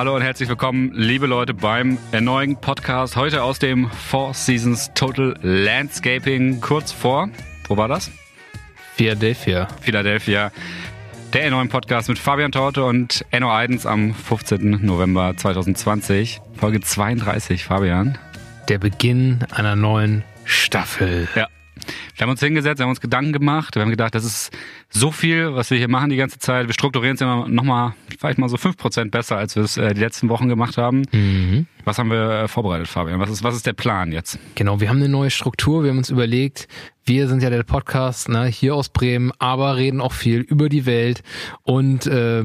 Hallo und herzlich willkommen, liebe Leute, beim erneuten Podcast. Heute aus dem Four Seasons Total Landscaping. Kurz vor, wo war das? Philadelphia. Philadelphia. Der neuen Podcast mit Fabian Torte und Enno Eidens am 15. November 2020. Folge 32, Fabian. Der Beginn einer neuen Staffel. Ja. Wir haben uns hingesetzt, wir haben uns Gedanken gemacht, wir haben gedacht, das ist so viel, was wir hier machen die ganze Zeit. Wir strukturieren es immer nochmal, vielleicht mal so fünf Prozent besser, als wir es äh, die letzten Wochen gemacht haben. Mhm. Was haben wir äh, vorbereitet, Fabian? Was ist, was ist der Plan jetzt? Genau, wir haben eine neue Struktur. Wir haben uns überlegt, wir sind ja der Podcast ne, hier aus Bremen, aber reden auch viel über die Welt und äh,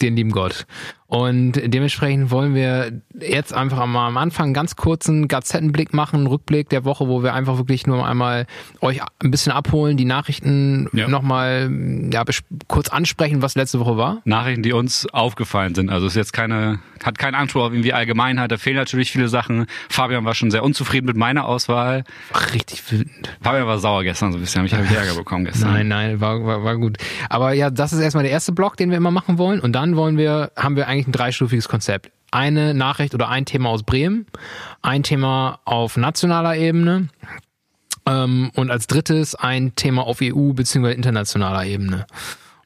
den lieben Gott. Und dementsprechend wollen wir jetzt einfach mal am Anfang einen ganz kurzen Gazettenblick machen, einen Rückblick der Woche, wo wir einfach wirklich nur einmal euch ein bisschen abholen, die Nachrichten ja. nochmal ja, kurz ansprechen, was letzte Woche war. Nachrichten, die uns aufgefallen sind. Also es ist jetzt keine, hat keinen Anspruch auf irgendwie Allgemeinheit, da fehlen natürlich viele Sachen. Fabian war schon sehr unzufrieden mit meiner Auswahl. Ach, richtig wütend. Fabian war sauer gestern so ein bisschen, ich habe Ärger bekommen gestern. Nein, nein, war, war, war gut. Aber ja, das ist erstmal der erste Block, den wir immer machen wollen. Und dann wollen wir, haben wir eigentlich eigentlich ein dreistufiges Konzept. Eine Nachricht oder ein Thema aus Bremen, ein Thema auf nationaler Ebene ähm, und als drittes ein Thema auf EU- bzw. internationaler Ebene.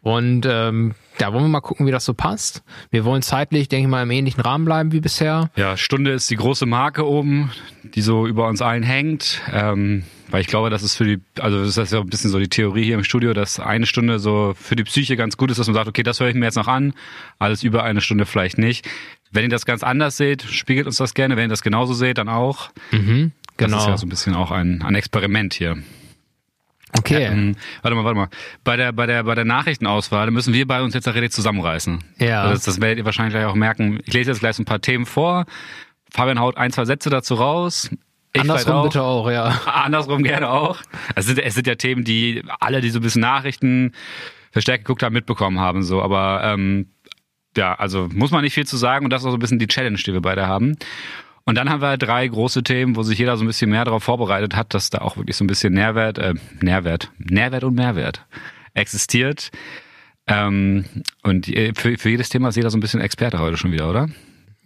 Und ähm, da wollen wir mal gucken, wie das so passt. Wir wollen zeitlich, denke ich mal, im ähnlichen Rahmen bleiben wie bisher. Ja, Stunde ist die große Marke oben, die so über uns allen hängt. Ähm, weil ich glaube, das ist für die, also das ist ja ein bisschen so die Theorie hier im Studio, dass eine Stunde so für die Psyche ganz gut ist, dass man sagt, okay, das höre ich mir jetzt noch an, alles über eine Stunde vielleicht nicht. Wenn ihr das ganz anders seht, spiegelt uns das gerne. Wenn ihr das genauso seht, dann auch. Mhm, genau. Das ist ja so ein bisschen auch ein, ein Experiment hier. Okay. Ähm, warte mal, warte mal. Bei der, bei der, bei der Nachrichtenauswahl müssen wir bei uns jetzt richtig zusammenreißen. Ja. Also das, das werdet ihr wahrscheinlich gleich auch merken. Ich lese jetzt gleich so ein paar Themen vor. Fabian haut ein, zwei Sätze dazu raus. Ich Andersrum auch. bitte auch, ja. Andersrum gerne auch. Es sind, es sind ja Themen, die alle, die so ein bisschen Nachrichten verstärkt geguckt haben, mitbekommen haben, so. Aber, ähm, ja, also muss man nicht viel zu sagen und das ist auch so ein bisschen die Challenge, die wir beide haben. Und dann haben wir drei große Themen, wo sich jeder so ein bisschen mehr darauf vorbereitet hat, dass da auch wirklich so ein bisschen Nährwert, äh, Nährwert, Nährwert und Mehrwert existiert. Ähm, und für, für jedes Thema ist jeder so ein bisschen Experte heute schon wieder, oder?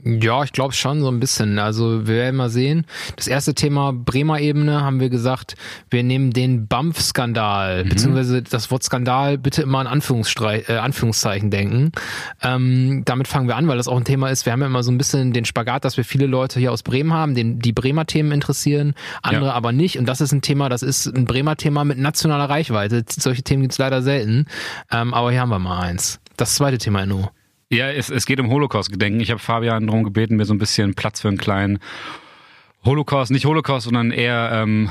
Ja, ich glaube schon so ein bisschen. Also wir werden mal sehen. Das erste Thema Bremer Ebene haben wir gesagt, wir nehmen den BAMF-Skandal, mhm. beziehungsweise das Wort Skandal bitte immer an Anführungsstrei äh, Anführungszeichen denken. Ähm, damit fangen wir an, weil das auch ein Thema ist. Wir haben ja immer so ein bisschen den Spagat, dass wir viele Leute hier aus Bremen haben, den die Bremer Themen interessieren, andere ja. aber nicht. Und das ist ein Thema, das ist ein Bremer Thema mit nationaler Reichweite. Solche Themen gibt's leider selten. Ähm, aber hier haben wir mal eins. Das zweite Thema, Inno. Ja, es, es geht um Holocaust-Gedenken. Ich habe Fabian darum gebeten, mir so ein bisschen Platz für einen kleinen Holocaust, nicht Holocaust, sondern eher ähm,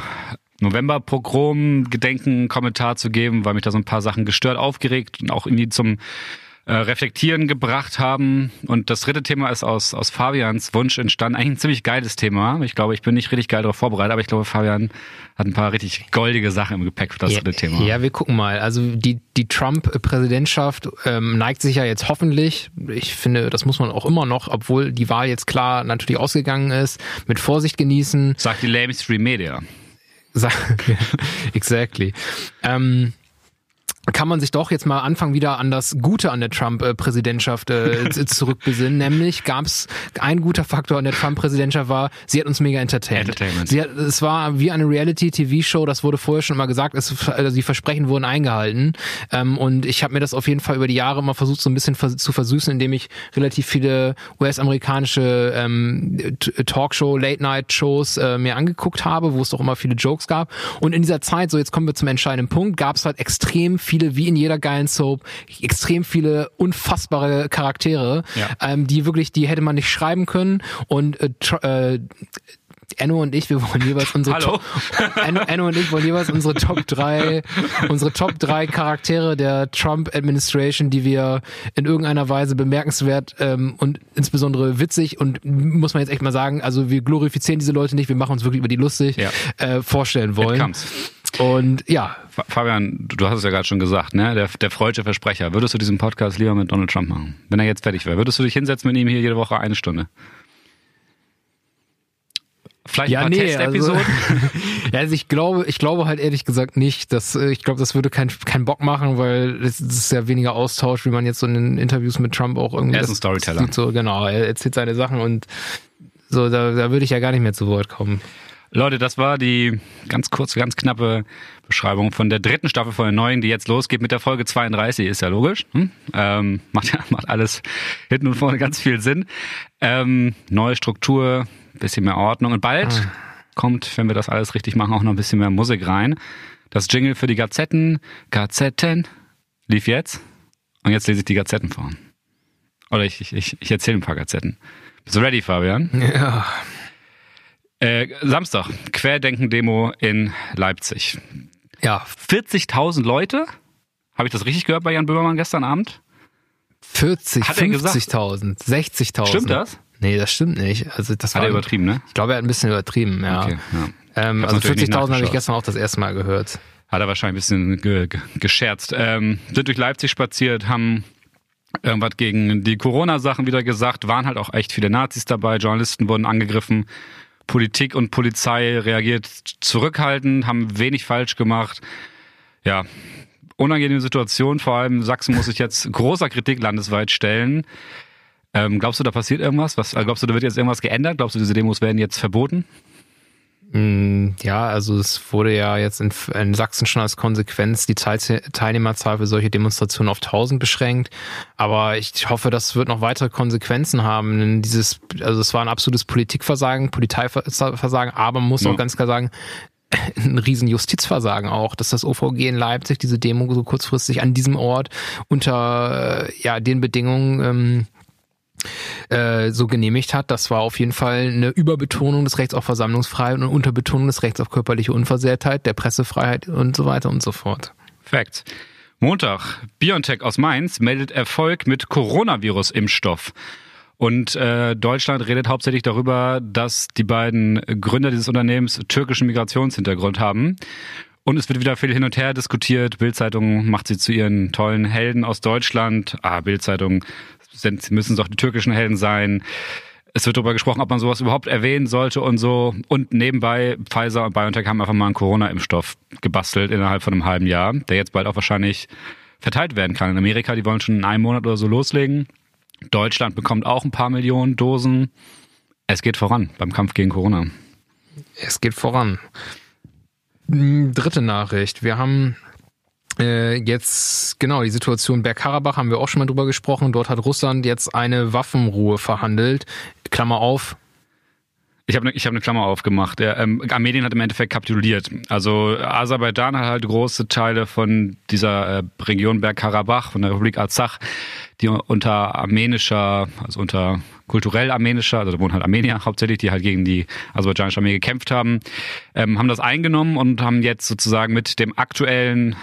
November-Pogrom-Gedenken-Kommentar zu geben, weil mich da so ein paar Sachen gestört, aufgeregt und auch irgendwie zum äh, Reflektieren gebracht haben. Und das dritte Thema ist aus, aus Fabians Wunsch entstanden. Eigentlich ein ziemlich geiles Thema. Ich glaube, ich bin nicht richtig geil darauf vorbereitet, aber ich glaube, Fabian hat ein paar richtig goldige Sachen im Gepäck für das ja, dritte Thema. Ja, wir gucken mal. Also die, die Trump-Präsidentschaft ähm, neigt sich ja jetzt hoffentlich, ich finde, das muss man auch immer noch, obwohl die Wahl jetzt klar natürlich ausgegangen ist, mit Vorsicht genießen. Sagt die Lamestream Media. exactly. Ähm, kann man sich doch jetzt mal anfangen, wieder an das Gute an der Trump-Präsidentschaft äh, zurückbesinnen. Nämlich gab es ein guter Faktor an der Trump-Präsidentschaft war, sie hat uns mega entertained. Entertainment. Sie hat, es war wie eine Reality-TV-Show, das wurde vorher schon mal gesagt, es, also die Versprechen wurden eingehalten. Ähm, und ich habe mir das auf jeden Fall über die Jahre mal versucht, so ein bisschen vers zu versüßen, indem ich relativ viele US-amerikanische ähm, Talkshow, Late-Night-Shows äh, mir angeguckt habe, wo es doch immer viele Jokes gab. Und in dieser Zeit, so jetzt kommen wir zum entscheidenden Punkt, gab es halt extrem viel viele, wie in jeder geilen Soap, extrem viele unfassbare Charaktere, ja. ähm, die wirklich, die hätte man nicht schreiben können und äh, äh, Enno und ich, wir wollen jeweils unsere Hallo? Top, Enno, Enno, und ich wollen jeweils unsere Top 3, unsere Top 3 Charaktere der Trump Administration, die wir in irgendeiner Weise bemerkenswert ähm, und insbesondere witzig und muss man jetzt echt mal sagen, also wir glorifizieren diese Leute nicht, wir machen uns wirklich über die lustig, ja. äh, vorstellen wollen. Und ja. Fabian, du hast es ja gerade schon gesagt, ne? Der, der freudsche Versprecher. Würdest du diesen Podcast lieber mit Donald Trump machen? Wenn er jetzt fertig wäre, würdest du dich hinsetzen mit ihm hier jede Woche eine Stunde? Vielleicht Ja, ein paar nee, Testepisoden. also, ja, also ich glaube, ich glaube halt ehrlich gesagt nicht, dass äh, ich glaube, das würde keinen keinen Bock machen, weil es ist ja weniger Austausch, wie man jetzt so in den Interviews mit Trump auch irgendwie. Er ist ein Storyteller. So genau, er erzählt seine Sachen und so, da, da würde ich ja gar nicht mehr zu Wort kommen. Leute, das war die ganz kurze, ganz knappe Beschreibung von der dritten Staffel von der neuen, die jetzt losgeht mit der Folge 32, ist ja logisch. Hm? Ähm, macht, ja, macht alles hinten und vorne ganz viel Sinn. Ähm, neue Struktur, bisschen mehr Ordnung und bald kommt, wenn wir das alles richtig machen, auch noch ein bisschen mehr Musik rein. Das Jingle für die Gazetten, Gazetten, lief jetzt und jetzt lese ich die Gazetten vor. Oder ich, ich, ich erzähle ein paar Gazetten. Bist du ready, Fabian? Ja. Äh, Samstag, Querdenken-Demo in Leipzig. Ja, 40.000 Leute? Habe ich das richtig gehört bei Jan Böhmermann gestern Abend? 40, Hat er gesagt? 50.000, 60.000. Stimmt das? Nee, das stimmt nicht. Also das Hat war er übertrieben, ne? Ich glaube, er hat ein bisschen übertrieben, ja. Okay, ja. Ähm, also natürlich nicht 40.000 habe ich gestern auch das erste Mal gehört. Hat er wahrscheinlich ein bisschen ge gescherzt. Ähm, sind durch Leipzig spaziert, haben irgendwas gegen die Corona-Sachen wieder gesagt, waren halt auch echt viele Nazis dabei, Journalisten wurden angegriffen, Politik und Polizei reagiert zurückhaltend, haben wenig falsch gemacht. Ja, unangenehme Situation, vor allem Sachsen muss sich jetzt großer Kritik landesweit stellen. Ähm, glaubst du, da passiert irgendwas? Was, äh, glaubst du, da wird jetzt irgendwas geändert? Glaubst du, diese Demos werden jetzt verboten? Mm, Ja, also es wurde ja jetzt in, in Sachsen schon als Konsequenz die Teil Teilnehmerzahl für solche Demonstrationen auf 1000 beschränkt. Aber ich hoffe, das wird noch weitere Konsequenzen haben. Denn dieses, also es war ein absolutes Politikversagen, Polizeiversagen, aber man muss Ja. auch ganz klar sagen, ein riesen Justizversagen auch, dass das OVG in Leipzig diese Demo so kurzfristig an diesem Ort unter äh, ja den Bedingungen ähm, äh, so genehmigt hat. Das war auf jeden Fall eine Überbetonung des Rechts auf Versammlungsfreiheit und Unterbetonung des Rechts auf körperliche Unversehrtheit, der Pressefreiheit und so weiter und so fort. Facts. Montag, BioNTech aus Mainz meldet Erfolg mit Coronavirus-Impfstoff. Und äh, Deutschland redet hauptsächlich darüber, dass die beiden Gründer dieses Unternehmens türkischen Migrationshintergrund haben. Und es wird wieder viel hin und her diskutiert. Bildzeitung macht sie zu ihren tollen Helden aus Deutschland. Ah, Bildzeitung sind, müssen doch die türkischen Helden sein. Es wird darüber gesprochen, ob man sowas überhaupt erwähnen sollte und so. Und nebenbei, Pfizer und BioNTech haben einfach mal einen Corona-Impfstoff gebastelt innerhalb von einem halben Jahr, der jetzt bald auch wahrscheinlich verteilt werden kann. In Amerika, die wollen schon in einem Monat oder so loslegen. Deutschland bekommt auch ein paar Millionen Dosen. Es geht voran beim Kampf gegen Corona. Es geht voran. Mm, Dritte Nachricht. Wir haben jetzt, genau, die Situation Bergkarabach haben wir auch schon mal drüber gesprochen. Dort hat Russland jetzt eine Waffenruhe verhandelt. Klammer auf, Ich habe eine hab ne Klammer aufgemacht. Der, ähm, Armenien hat im Endeffekt kapituliert. Also Aserbaidschan hat halt große Teile von dieser äh, Region Bergkarabach, von der Republik Arzach, die unter armenischer, also unter kulturell armenischer, also da wohnen halt Armenier hauptsächlich, die halt gegen die aserbaidschanische Armee gekämpft haben, ähm, haben das eingenommen und haben jetzt sozusagen mit dem aktuellen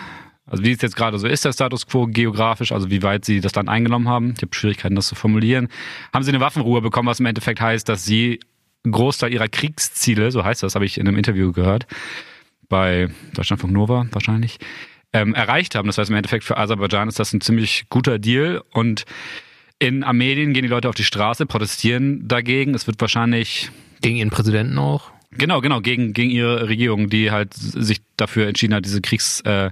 also wie es jetzt gerade so ist, der Status quo geografisch, also wie weit sie das Land eingenommen haben, ich habe Schwierigkeiten, das zu formulieren, haben sie eine Waffenruhe bekommen, was im Endeffekt heißt, dass sie einen Großteil ihrer Kriegsziele, so heißt das, habe ich in einem Interview gehört, bei Deutschlandfunk Nova wahrscheinlich, ähm, erreicht haben. Das heißt, im Endeffekt für Aserbaidschan ist das ein ziemlich guter Deal und in Armenien gehen die Leute auf die Straße, protestieren dagegen. Es wird wahrscheinlich gegen ihren Präsidenten auch. Genau, genau, gegen, gegen ihre Regierung, die halt sich dafür entschieden hat, diese Kriegs, äh,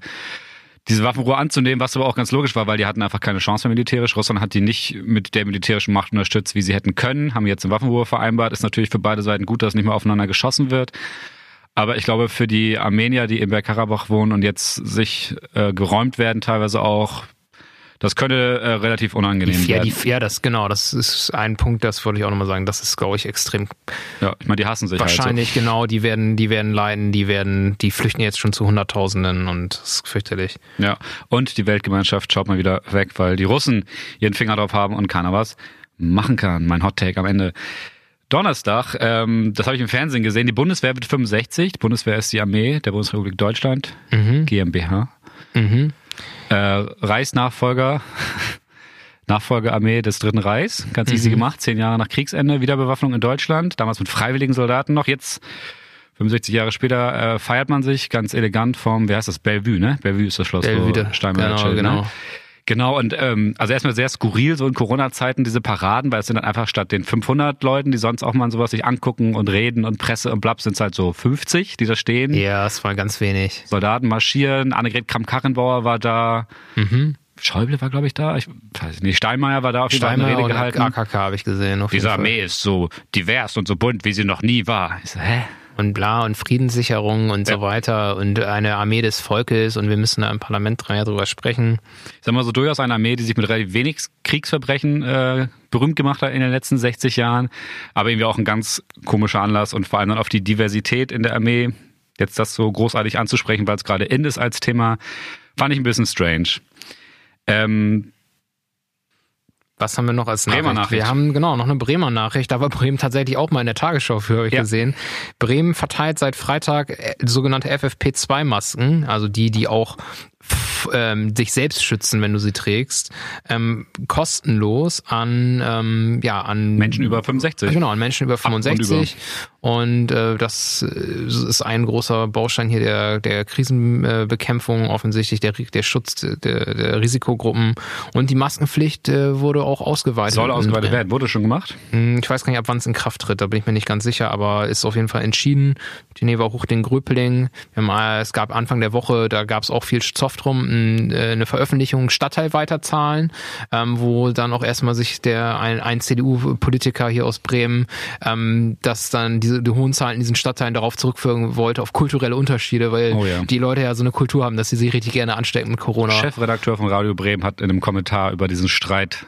diese Waffenruhe anzunehmen, was aber auch ganz logisch war, weil die hatten einfach keine Chance mehr militärisch. Russland hat die nicht mit der militärischen Macht unterstützt, wie sie hätten können, haben jetzt eine Waffenruhe vereinbart. Ist natürlich für beide Seiten gut, dass nicht mehr aufeinander geschossen wird. Aber ich glaube, für die Armenier, die in Bergkarabach wohnen und jetzt sich äh, geräumt werden, teilweise auch, das könnte äh, relativ unangenehm Ja, werden. die, ja, das genau, das ist ein Punkt, das wollte ich auch nochmal sagen. Das ist, glaube ich, extrem ja, ich meine, die hassen sich wahrscheinlich, halt genau, die werden, die werden leiden, die werden, die flüchten jetzt schon zu Hunderttausenden und das ist fürchterlich. so. Ja, und die Weltgemeinschaft schaut mal wieder weg, weil die Russen ihren Finger drauf haben und keiner was machen kann. Mein Hot Take am Ende. Donnerstag, ähm, das habe ich im Fernsehen gesehen, die Bundeswehr wird 65. Die Bundeswehr ist die Armee der Bundesrepublik Deutschland, GmbH. Mhm. Äh, Reichsnachfolger, Nachfolgearmee des Dritten Reichs, ganz Mhm. easy gemacht, zehn Jahre nach Kriegsende, Wiederbewaffnung in Deutschland, damals mit freiwilligen Soldaten noch, jetzt 65 Jahre später äh, feiert man sich ganz elegant vom, wie heißt das, Bellevue, ne? Bellevue ist das Schloss, Bellevue, wo Steinmeier genau, chillt, genau. Ne? Genau, und ähm, also erstmal sehr skurril, so in Corona-Zeiten, diese Paraden, weil es sind dann einfach statt den 500 Leuten, die sonst auch mal sowas sich angucken und reden und Presse und blab, sind es halt so 50, die da stehen. Ja, es war ganz wenig. Soldaten marschieren, Annegret Kramp-Karrenbauer war da. Mhm. Schäuble war, glaube ich, da. Ich weiß nicht. Steinmeier war da auf jeden Fall Rede gehalten. AKK habe ich gesehen. Auf Diese. Armee ist so divers und so bunt, wie sie noch nie war. Ich so, hä? Und bla und Friedenssicherung und Ja. so weiter und eine Armee des Volkes und wir müssen da im Parlament drüber sprechen. Ich sag mal so, durchaus eine Armee, die sich mit relativ wenig Kriegsverbrechen äh, berühmt gemacht hat in den letzten 60 Jahren. Aber irgendwie auch ein ganz komischer Anlass und vor allem dann auf die Diversität in der Armee, jetzt das so großartig anzusprechen, weil es gerade in ist als Thema, fand ich ein bisschen strange. Ähm, Was haben wir noch als Bremer Nachricht? Nachricht. Wir haben genau noch eine Bremer Nachricht. Da war Bremen tatsächlich auch mal in der Tagesschau für, ich Ja. gesehen. Bremen verteilt seit Freitag äh, sogenannte FFP2-Masken, also die, die auch ähm, dich selbst schützen, wenn du sie trägst, ähm, kostenlos an ähm, ja an Menschen über 65. Genau, an Menschen über und 65. Und, äh, das ist ein großer Baustein hier der, der Krisenbekämpfung, offensichtlich der, der Schutz der, der Risikogruppen. Und die Maskenpflicht äh, wurde auch ausgeweitet. Soll ausgeweitet In- werden. Wurde schon gemacht? Hm, Ich weiß gar nicht, ab wann es in Kraft tritt, da bin ich mir nicht ganz sicher, aber ist auf jeden Fall entschieden. Die Neva hoch den Gröpeling. Es gab Anfang der Woche, da gab es auch viel Zoff ein, äh, eine Veröffentlichung Stadtteilweiterzahlen, ähm, wo dann auch erstmal sich der ein, ein CDU-Politiker hier aus Bremen, ähm, dass dann diese die hohen Zahlen in diesen Stadtteilen darauf zurückführen wollte, auf kulturelle Unterschiede, weil Oh ja. die Leute ja so eine Kultur haben, dass sie sich richtig gerne anstecken mit Corona. Chefredakteur von Radio Bremen hat in einem Kommentar über diesen Streit,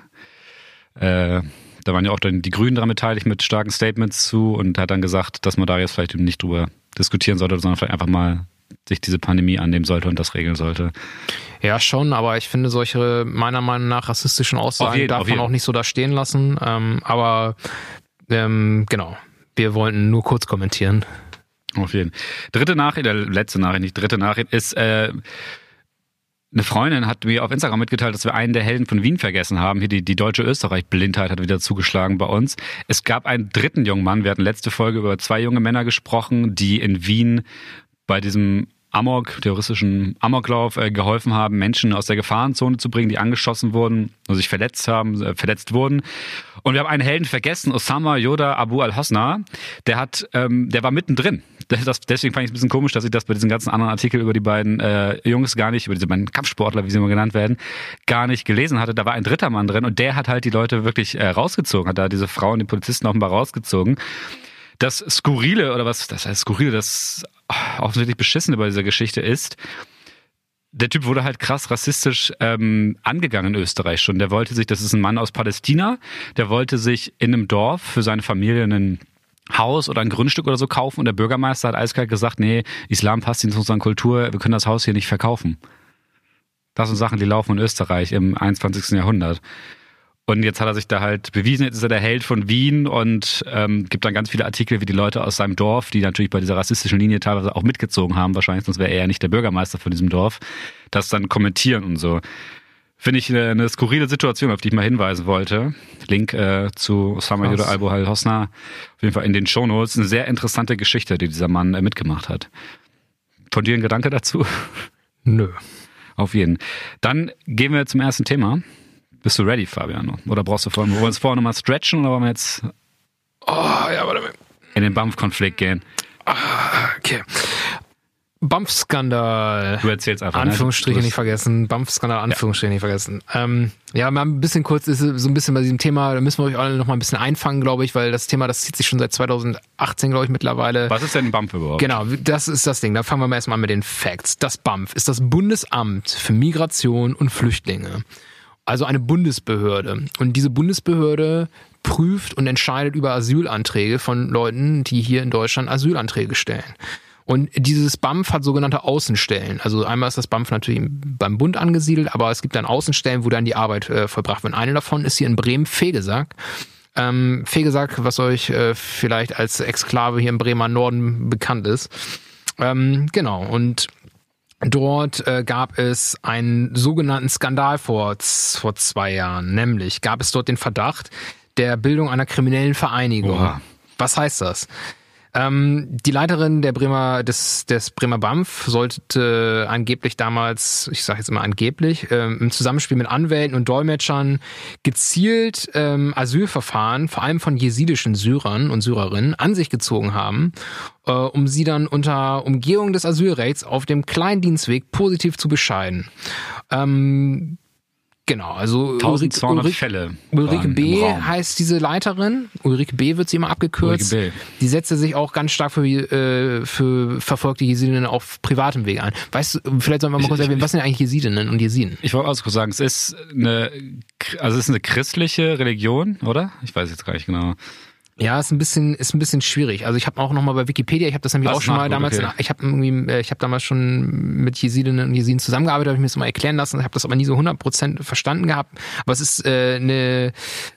äh, da waren ja auch dann die Grünen daran beteiligt mit starken Statements zu und hat dann gesagt, dass man da jetzt vielleicht eben nicht drüber diskutieren sollte, sondern vielleicht einfach mal sich diese Pandemie annehmen sollte und das regeln sollte. Ja, schon, aber ich finde solche meiner Meinung nach rassistischen Aussagen jeden- darf man jeden. auch nicht so da stehen lassen. Ähm, aber ähm, genau, wir wollten nur kurz kommentieren. Auf jeden. Dritte Nachricht, äh, letzte Nachricht, nicht dritte Nachricht, ist, äh, eine Freundin hat mir auf Instagram mitgeteilt, dass wir einen der Helden von Wien vergessen haben. Hier die, die deutsche Österreich-Blindheit hat wieder zugeschlagen bei uns. Es gab einen dritten jungen Mann. Wir hatten letzte Folge über zwei junge Männer gesprochen, die in Wien bei diesem Amok, terroristischen Amoklauf äh, geholfen haben, Menschen aus der Gefahrenzone zu bringen, die angeschossen wurden und sich verletzt haben, äh, verletzt wurden. Und wir haben einen Helden vergessen, Osama Yoda Abu al-Hosna. Der hat, ähm, der war mittendrin. Das, das, deswegen fand ich es ein bisschen komisch, dass ich das bei diesen ganzen anderen Artikeln über die beiden äh, Jungs gar nicht, über diese beiden Kampfsportler, wie sie immer genannt werden, gar nicht gelesen hatte. Da war ein dritter Mann drin und der hat halt die Leute wirklich äh, rausgezogen, hat da diese Frauen, die Polizisten offenbar rausgezogen. Das Skurrile, oder was, das heißt Skurrile, das offensichtlich Beschissene bei dieser Geschichte ist, der Typ wurde halt krass rassistisch ähm, angegangen in Österreich schon. Der wollte sich, das ist ein Mann aus Palästina, der wollte sich in einem Dorf für seine Familie ein Haus oder ein Grundstück oder so kaufen und der Bürgermeister hat eiskalt gesagt, nee, Islam passt nicht zu unserer Kultur, wir können das Haus hier nicht verkaufen. Das sind Sachen, die laufen in Österreich im 21. Jahrhundert. Und jetzt hat er sich da halt bewiesen, jetzt ist er der Held von Wien und ähm, gibt dann ganz viele Artikel, wie die Leute aus seinem Dorf, die natürlich bei dieser rassistischen Linie teilweise auch mitgezogen haben, wahrscheinlich, sonst wäre er ja nicht der Bürgermeister von diesem Dorf, das dann kommentieren und so. Finde ich eine, eine skurrile Situation, auf die ich mal hinweisen wollte. Link äh, zu Osama. Yoda Albo Al Hosna auf jeden Fall in den Shownotes. Eine sehr interessante Geschichte, die dieser Mann äh, mitgemacht hat. Von dir ein Gedanke dazu? Nö. Auf jeden. Dann gehen wir zum ersten Thema. Bist du ready, Fabian? Oder brauchst du vorher, wollen wir uns vorher nochmal stretchen oder wollen wir jetzt Oh, ja, warte mal. in den BAMF-Konflikt gehen? Okay. Bump-Skandal. Du erzählst einfach. ne? Anführungsstriche Du- nicht vergessen. Bump-Skandal, Anführungsstriche nicht vergessen. Ähm, ja, mal ein bisschen kurz, ist so ein bisschen bei diesem Thema, da müssen wir euch alle noch mal ein bisschen einfangen, glaube ich, weil das Thema, das zieht sich schon seit 2018, glaube ich, mittlerweile. Was ist denn ein BAMF überhaupt? Genau, das ist das Ding. Da fangen wir mal erstmal an mit den Facts. Das BAMF ist das Bundesamt für Migration und Flüchtlinge. Also eine Bundesbehörde. Und diese Bundesbehörde prüft und entscheidet über Asylanträge von Leuten, die hier in Deutschland Asylanträge stellen. Und dieses BAMF hat sogenannte Außenstellen. Also einmal ist das BAMF natürlich beim Bund angesiedelt, aber es gibt dann Außenstellen, wo dann die Arbeit äh, vollbracht wird. Eine davon ist hier in Bremen-Fegesack. Ähm, Fegesack, was euch äh, vielleicht als Exklave hier im Bremer Norden bekannt ist. Ähm, genau, und dort äh, gab es einen sogenannten Skandal vor, vor zwei Jahren. Nämlich gab es dort den Verdacht der Bildung einer kriminellen Vereinigung. Oha. Was heißt das? Ähm, die Leiterin der Bremer, des, des Bremer BAMF sollte angeblich damals, ich sage jetzt immer angeblich, ähm, im Zusammenspiel mit Anwälten und Dolmetschern gezielt ähm, Asylverfahren, vor allem von jesidischen Syrern und Syrerinnen, an sich gezogen haben, äh, um sie dann unter Umgehung des Asylrechts auf dem Kleindienstweg positiv zu bescheiden. Ähm, Genau, also 1200 Ulrike, Fälle. Ulrike B. heißt diese Leiterin. Ulrike B. wird sie immer abgekürzt. Ulrike B. Die setzte sich auch ganz stark für, äh, für verfolgte Jesidinnen auf privatem Weg ein. Weißt du, vielleicht sollen wir mal kurz erwähnen, was sind eigentlich Jesidinnen und Jesiden? Ich wollte auch kurz sagen, es ist eine, also es ist eine christliche Religion, oder? Ich weiß jetzt gar nicht genau. Ja, ist ein bisschen ist ein bisschen schwierig. Also ich habe auch noch mal bei Wikipedia, ich habe das nämlich Was auch schon mal damals, okay. ich habe irgendwie, äh, ich habe damals schon mit Jesidinnen und Jesiden zusammengearbeitet, habe ich mir das mal erklären lassen, habe das aber nie so 100% verstanden gehabt. Aber es ist äh, eine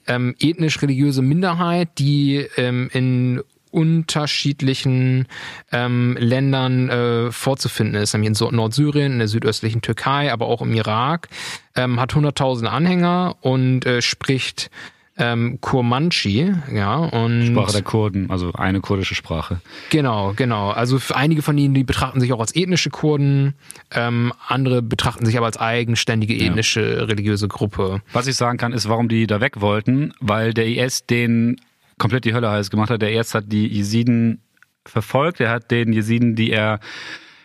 ähm, ethnisch-religiöse Minderheit, die ähm, in unterschiedlichen ähm, Ländern äh, vorzufinden ist, nämlich in Nordsyrien, in der südöstlichen Türkei, aber auch im Irak, ähm, hat 100.000 Anhänger und äh, spricht ähm, Kurmanchi, ja, und Sprache der Kurden, also eine kurdische Sprache. Genau, genau. Also für einige von ihnen, die betrachten sich auch als ethnische Kurden, ähm, andere betrachten sich aber als eigenständige ethnische religiöse Gruppe. Was ich sagen kann, ist, warum die da weg wollten, weil der IS den komplett die Hölle heiß gemacht hat. Der IS hat die Jesiden verfolgt. Er hat den Jesiden, die er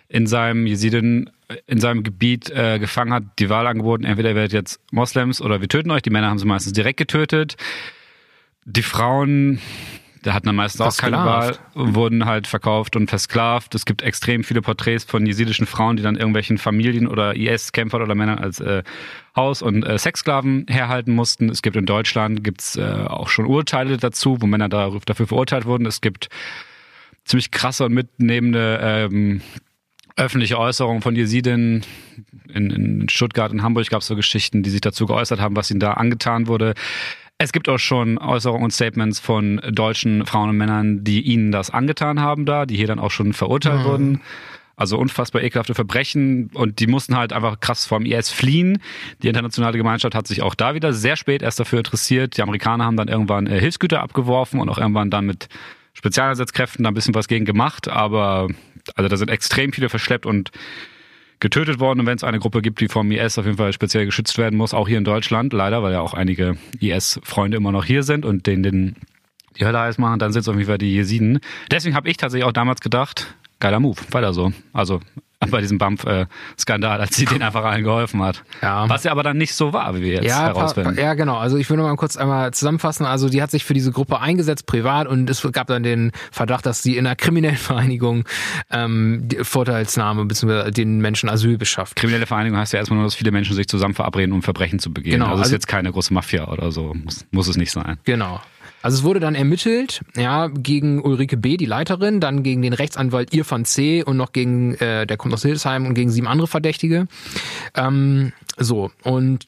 in seinem Jesiden in seinem Gebiet äh, gefangen hat, die Wahl angeboten, entweder ihr werdet jetzt Moslems oder wir töten euch. Die Männer haben sie meistens direkt getötet. Die Frauen, da hatten dann meistens auch keine Wahl, wurden halt verkauft und versklavt. Es gibt extrem viele Porträts von jesidischen Frauen, die dann irgendwelchen Familien oder IS-Kämpfern oder Männern als äh, Haus- und äh, Sexsklaven herhalten mussten. Es gibt in Deutschland gibt's äh, auch schon Urteile dazu, wo Männer da, dafür verurteilt wurden. Es gibt ziemlich krasse und mitnehmende ähm, öffentliche Äußerungen von Jesiden. In, in Stuttgart, in Hamburg gab es so Geschichten, die sich dazu geäußert haben, was ihnen da angetan wurde. Es gibt auch schon Äußerungen und Statements von deutschen Frauen und Männern, die ihnen das angetan haben da, die hier dann auch schon verurteilt wurden. Also unfassbar ekelhafte Verbrechen und die mussten halt einfach krass vom IS fliehen. Die internationale Gemeinschaft hat sich auch da wieder sehr spät erst dafür interessiert. Die Amerikaner haben dann irgendwann äh, Hilfsgüter abgeworfen und auch irgendwann dann mit Spezialeinsatzkräften da ein bisschen was gegen gemacht, aber also da sind extrem viele verschleppt und getötet worden. Und wenn es eine Gruppe gibt, die vom IS auf jeden Fall speziell geschützt werden muss, auch hier in Deutschland, leider, weil ja auch einige IS-Freunde immer noch hier sind und denen den die Hölle heiß machen, dann sind es auf jeden Fall die Jesiden. Deswegen habe ich tatsächlich auch damals gedacht, geiler Move, weiter so. Also bei diesem BAMF-Skandal, als sie den einfach allen geholfen hat. Ja. Was ja aber dann nicht so war, wie wir jetzt Ja, herausfinden. ja, genau. Also ich will noch mal kurz einmal zusammenfassen. Also die hat sich für diese Gruppe eingesetzt, privat, und es gab dann den Verdacht, dass sie in einer kriminellen Vereinigung ähm, Vorteilsnahme bzw. den Menschen Asyl beschafft. Kriminelle Vereinigung heißt ja erstmal nur, dass viele Menschen sich zusammen verabreden, um Verbrechen zu begehen. Genau, also es ist also- jetzt keine große Mafia oder so, muss, muss es nicht sein. Genau. Also es wurde dann ermittelt, ja, gegen Ulrike B., die Leiterin, dann gegen den Rechtsanwalt Irfan C. und noch gegen, äh, der kommt aus Hildesheim und gegen sieben andere Verdächtige. Ähm, so, und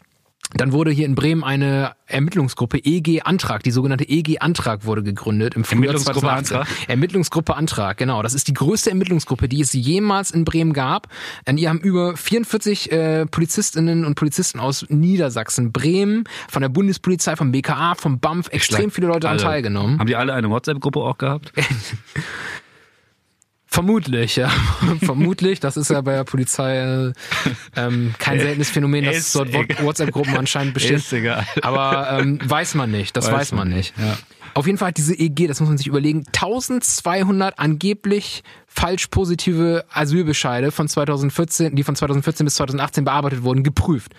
dann wurde hier in Bremen eine Ermittlungsgruppe EG Antrag, die sogenannte EG Antrag wurde gegründet im Frühjahr Ermittlungsgruppe 2018. Antrag? Ermittlungsgruppe Antrag, genau. Das ist die größte Ermittlungsgruppe, die es jemals in Bremen gab. An ihr haben über 44 äh, Polizistinnen und Polizisten aus Niedersachsen, Bremen, von der Bundespolizei, vom BKA, vom BAMF, extrem viele Leute an Alle. teilgenommen. Haben die alle eine WhatsApp-Gruppe auch gehabt? Vermutlich, ja. Vermutlich. Das ist ja bei der Polizei äh, ähm, kein seltenes Phänomen, dass Ist dort. WhatsApp-Gruppen anscheinend bestehen. Ist egal. Aber ähm, weiß man nicht. Das weiß, man nicht. Ja. Auf jeden Fall hat diese EG, das muss man sich überlegen, 1200 angeblich falsch positive Asylbescheide von 2014, die von 2014 bis 2018 bearbeitet wurden, geprüft.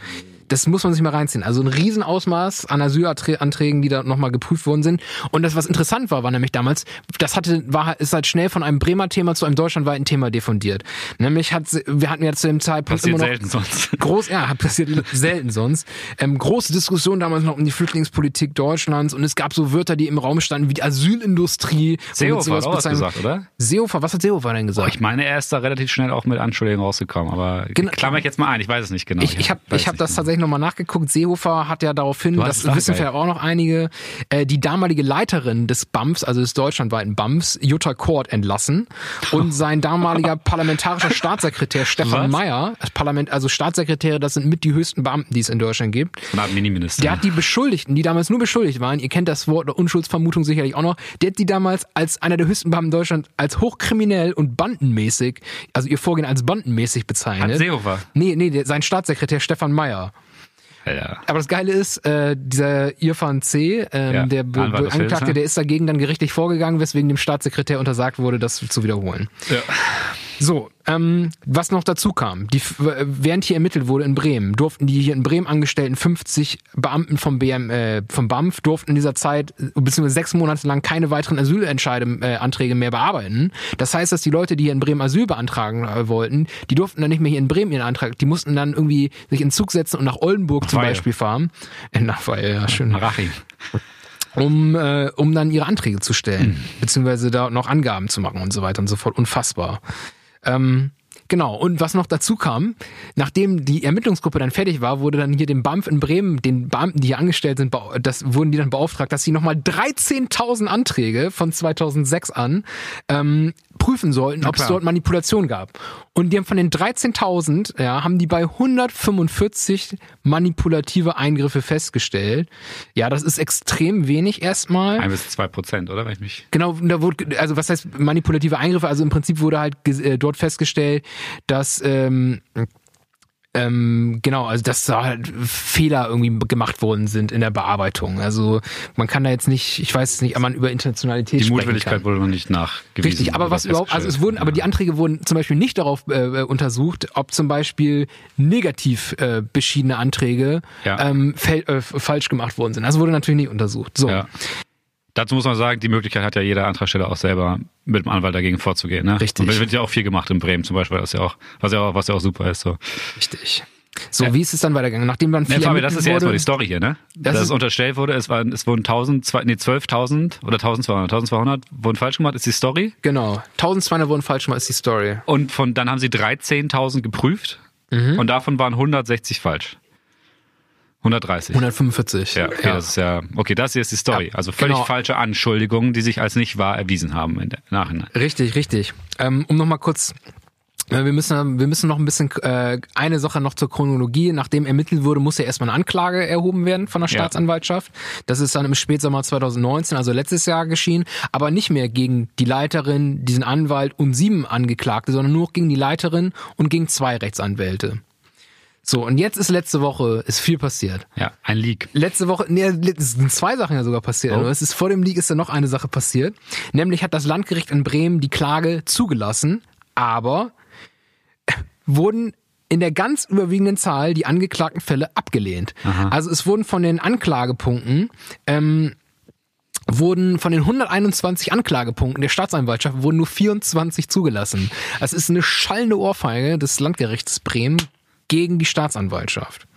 Das muss man sich mal reinziehen. Also ein Riesenausmaß an Asylanträgen, die da nochmal geprüft worden sind. Und das, was interessant war, war nämlich damals, das hatte, war, ist halt schnell von einem Bremer Thema zu einem deutschlandweiten Thema diffundiert. Nämlich hat, wir hatten ja zu dem Zeitpunkt Passiert immer noch selten sonst. groß, ja, hat passiert selten sonst. Ähm, große Diskussion damals noch um die Flüchtlingspolitik Deutschlands und es gab so Wörter, die im Raum standen, wie die Asylindustrie. Seehofer hat auch was gesagt, oder? Seehofer, was hat Seehofer denn gesagt? Ich meine, er ist da relativ schnell auch mit Anschuldigungen rausgekommen, aber Genau. klammer ich jetzt mal ein, ich weiß es nicht genau. Ich, ich habe ich hab nicht das genau. tatsächlich nochmal nachgeguckt. Seehofer hat ja daraufhin, das wissen vielleicht auch noch einige, äh, die damalige Leiterin des BAMFs, also des deutschlandweiten BAMFs, Jutta Kort, entlassen. Und sein damaliger parlamentarischer Staatssekretär Stefan Was? Mayer, Parlament, also Staatssekretäre, das sind mit die höchsten Beamten, die es in Deutschland gibt. Na, Miniminister. Der hat die Beschuldigten, die damals nur beschuldigt waren, ihr kennt das Wort der Unschuldsvermutung sicherlich auch noch, der hat die damals als einer der höchsten Beamten Deutschlands als hochkriminell und bandenmäßig, also ihr Vorgehen als bandenmäßig bezeichnet. Hat Seehofer. Nee, nee, sein Staatssekretär Stefan Mayer. Ja. Aber das Geile ist, äh, dieser Irfan C., ähm, Ja, der Be Anwalt Angeklagte, Hildesheim. der ist dagegen dann gerichtlich vorgegangen, weswegen dem Staatssekretär untersagt wurde, das zu wiederholen. Ja. So, ähm, was noch dazu kam, die, während hier ermittelt wurde in Bremen, durften die hier in Bremen angestellten 50 Beamten vom, BM, äh, vom BAMF durften in dieser Zeit äh, beziehungsweise sechs Monate lang keine weiteren Asylentscheidungen äh, mehr bearbeiten. Das heißt, dass die Leute, die hier in Bremen Asyl beantragen äh, wollten, die durften dann nicht mehr hier in Bremen ihren Antrag, die mussten dann irgendwie sich in Zug setzen und nach Oldenburg zum Weil. Beispiel fahren. Äh, nach Weil, ja, schön Rachi. um, äh, um dann ihre Anträge zu stellen, beziehungsweise da noch Angaben zu machen und so weiter und so fort. Unfassbar. Ähm, genau, und was noch dazu kam, nachdem die Ermittlungsgruppe dann fertig war, wurde dann hier dem BAMF in Bremen, den Beamten, die hier angestellt sind, das wurden die dann beauftragt, dass sie nochmal 13.000 Anträge von 2006 an ähm, prüfen sollten, ob es dort Manipulation gab. Und die haben von den 13.000, ja, haben die bei 145 manipulative Eingriffe festgestellt. Ja, das ist extrem wenig erstmal. Ein bis zwei Prozent, oder? Wenn ich mich. Genau, da wurde, also was heißt manipulative Eingriffe? Also im Prinzip wurde halt äh, dort festgestellt, dass ähm, ähm, genau, also dass da halt Fehler irgendwie gemacht worden sind in der Bearbeitung. Also man kann da jetzt nicht, ich weiß es nicht, ob man über Internationalität Die Mutwilligkeit wurde noch nicht nachgewiesen. Richtig, aber was überhaupt, also es wurden, aber die Anträge wurden zum Beispiel nicht darauf äh, untersucht, ob zum Beispiel negativ äh, beschiedene Anträge Ja. ähm, äh, falsch gemacht worden sind. Das wurde natürlich nicht untersucht. So. Ja. Dazu muss man sagen, die Möglichkeit hat ja jeder Antragsteller auch selber mit dem Anwalt dagegen vorzugehen. Ne? Richtig. Und wird ja auch viel gemacht in Bremen zum Beispiel, was ja auch, was ja auch, was ja auch super ist. So. Richtig. So, wie ist es dann weitergegangen? Nachdem dann viel Nee, Fabi, das ist ja erstmal die Story hier, ne? Das Das, ist- ist unterstellt wurde, es waren, es wurden 1000, zwei- nee, 12.000 oder 1200, 1200 wurden falsch gemacht, ist die Story. Genau. 1200 wurden falsch gemacht, ist die Story. Und von, dann haben sie 13.000 geprüft Mhm. und davon waren 160 falsch. 130. 145. Ja, okay, das ist ja, okay, das hier ist die Story. Ja, also völlig genau. falsche Anschuldigungen, die sich als nicht wahr erwiesen haben im Nachhinein. Richtig, richtig. Ähm, um nochmal kurz äh, wir müssen, wir müssen noch ein bisschen äh, eine Sache noch zur Chronologie. Nachdem ermittelt wurde, muss ja erstmal eine Anklage erhoben werden von der Ja. Staatsanwaltschaft. Das ist dann im Spätsommer 2019, also letztes Jahr geschehen, aber nicht mehr gegen die Leiterin, diesen Anwalt und sieben Angeklagte, sondern nur gegen die Leiterin und gegen zwei Rechtsanwälte. So, und jetzt ist letzte Woche, ist viel passiert. Ja, ein Leak. Letzte Woche, nee, es sind zwei Sachen ja sogar passiert. Oh. Es ist vor dem Leak ist da noch eine Sache passiert. Nämlich hat das Landgericht in Bremen die Klage zugelassen, aber wurden in der ganz überwiegenden Zahl die angeklagten Fälle abgelehnt. Also es wurden von den Anklagepunkten ähm, wurden von den 121 Anklagepunkten der Staatsanwaltschaft wurden nur 24 zugelassen. Das ist eine schallende Ohrfeige des Landgerichts Bremen gegen die Staatsanwaltschaft.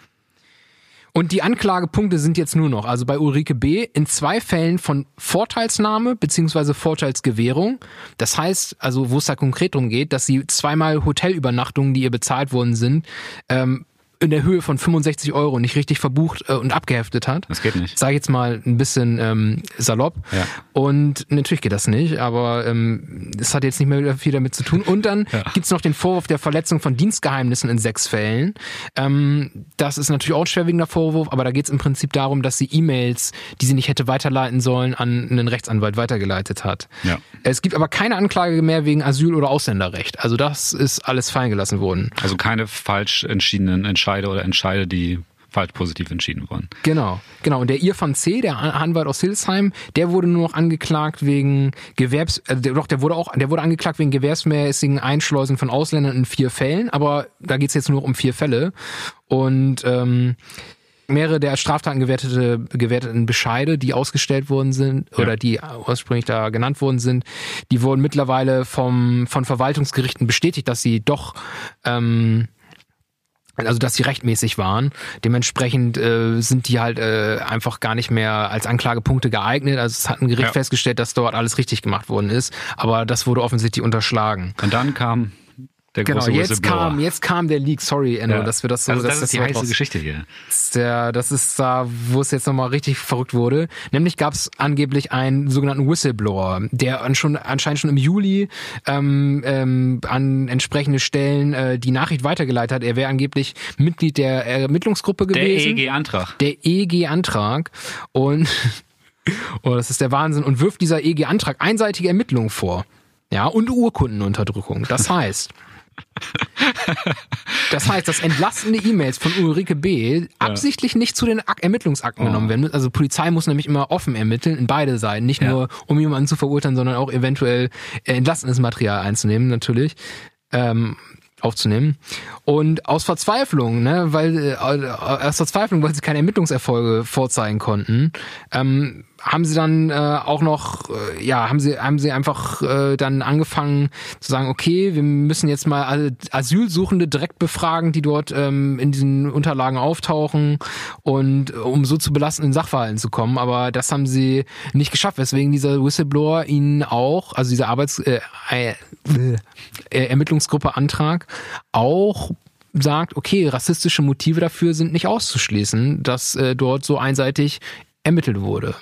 Und die Anklagepunkte sind jetzt nur noch, also bei Ulrike B. in zwei Fällen von Vorteilsnahme beziehungsweise Vorteilsgewährung. Das heißt, also wo es da konkret darum geht, dass sie zweimal Hotelübernachtungen, die ihr bezahlt worden sind, ähm, in der Höhe von 65 Euro nicht richtig verbucht äh, und abgeheftet hat. Das geht nicht. Sag ich jetzt mal ein bisschen ähm, salopp. Ja. Und natürlich geht das nicht, aber ähm, es hat jetzt nicht mehr viel damit zu tun. Und dann Ja. gibt's noch den Vorwurf der Verletzung von Dienstgeheimnissen in sechs Fällen. Ähm, das ist natürlich auch ein schwerwiegender Vorwurf, aber da geht's im Prinzip darum, dass sie E-Mails, die sie nicht hätte weiterleiten sollen, an einen Rechtsanwalt weitergeleitet hat. Ja. Es gibt aber keine Anklage mehr wegen Asyl- oder Ausländerrecht. Also das ist alles fallen gelassen worden. Also keine falsch entschiedenen Entscheide oder Entscheide, die falsch positiv entschieden wurden. Genau, genau. Und der Irfan C., der An- Anwalt aus Hildesheim, der wurde nur noch angeklagt wegen Gewerbs, äh, doch, der wurde auch, der wurde angeklagt wegen gewerbsmäßigen Einschleusen von Ausländern in vier Fällen, aber da geht's jetzt nur um vier Fälle. Und ähm, mehrere der als Straftaten gewertete, gewerteten Bescheide, die ausgestellt worden sind Ja. oder die ursprünglich da genannt worden sind, die wurden mittlerweile vom, von Verwaltungsgerichten bestätigt, dass sie doch ähm, also dass sie rechtmäßig waren. Dementsprechend äh, sind die halt äh, einfach gar nicht mehr als Anklagepunkte geeignet. Also es hat ein Gericht Ja. festgestellt, dass dort alles richtig gemacht worden ist, aber das wurde offensichtlich unterschlagen. Und dann kam Der Genau, große jetzt kam, jetzt kam der Leak, sorry, Enno, Ja. dass wir das so, also dass das ist die heiße raus- Geschichte hier. Das ist der, das ist da, wo es jetzt nochmal richtig verrückt wurde. Nämlich gab es angeblich einen sogenannten Whistleblower, der an schon, anscheinend schon im Juli ähm, ähm, an entsprechende Stellen äh, die Nachricht weitergeleitet hat. Er wäre angeblich Mitglied der Ermittlungsgruppe Der gewesen. EEG-Antrag. der EG-Antrag und oh, das ist der Wahnsinn und wirft dieser EG-Antrag einseitige Ermittlungen vor. Ja, und Urkundenunterdrückung. Das heißt, das heißt, dass entlastende E-Mails von Ulrike B. absichtlich nicht zu den Ak Ermittlungsakten Oh. genommen werden. Also Polizei muss nämlich immer offen ermitteln, in beide Seiten. Nicht Ja. nur, um jemanden zu verurteilen, sondern auch eventuell äh, entlastendes Material einzunehmen, natürlich. Ähm, aufzunehmen. Und aus Verzweiflung, ne, weil äh, aus Verzweiflung, weil sie keine Ermittlungserfolge vorzeigen konnten, ähm, haben sie dann äh, auch noch, äh, ja, haben sie, haben sie einfach äh, dann angefangen zu sagen, okay, wir müssen jetzt mal Asylsuchende direkt befragen, die dort ähm, in diesen Unterlagen auftauchen und äh, um so zu belastenden Sachverhalten zu kommen. Aber das haben sie nicht geschafft, weswegen dieser Whistleblower ihnen auch, also dieser Arbeits äh, äh, äh, Ermittlungsgruppe Antrag auch sagt, okay, rassistische Motive dafür sind nicht auszuschließen, dass äh, dort so einseitig ermittelt wurde.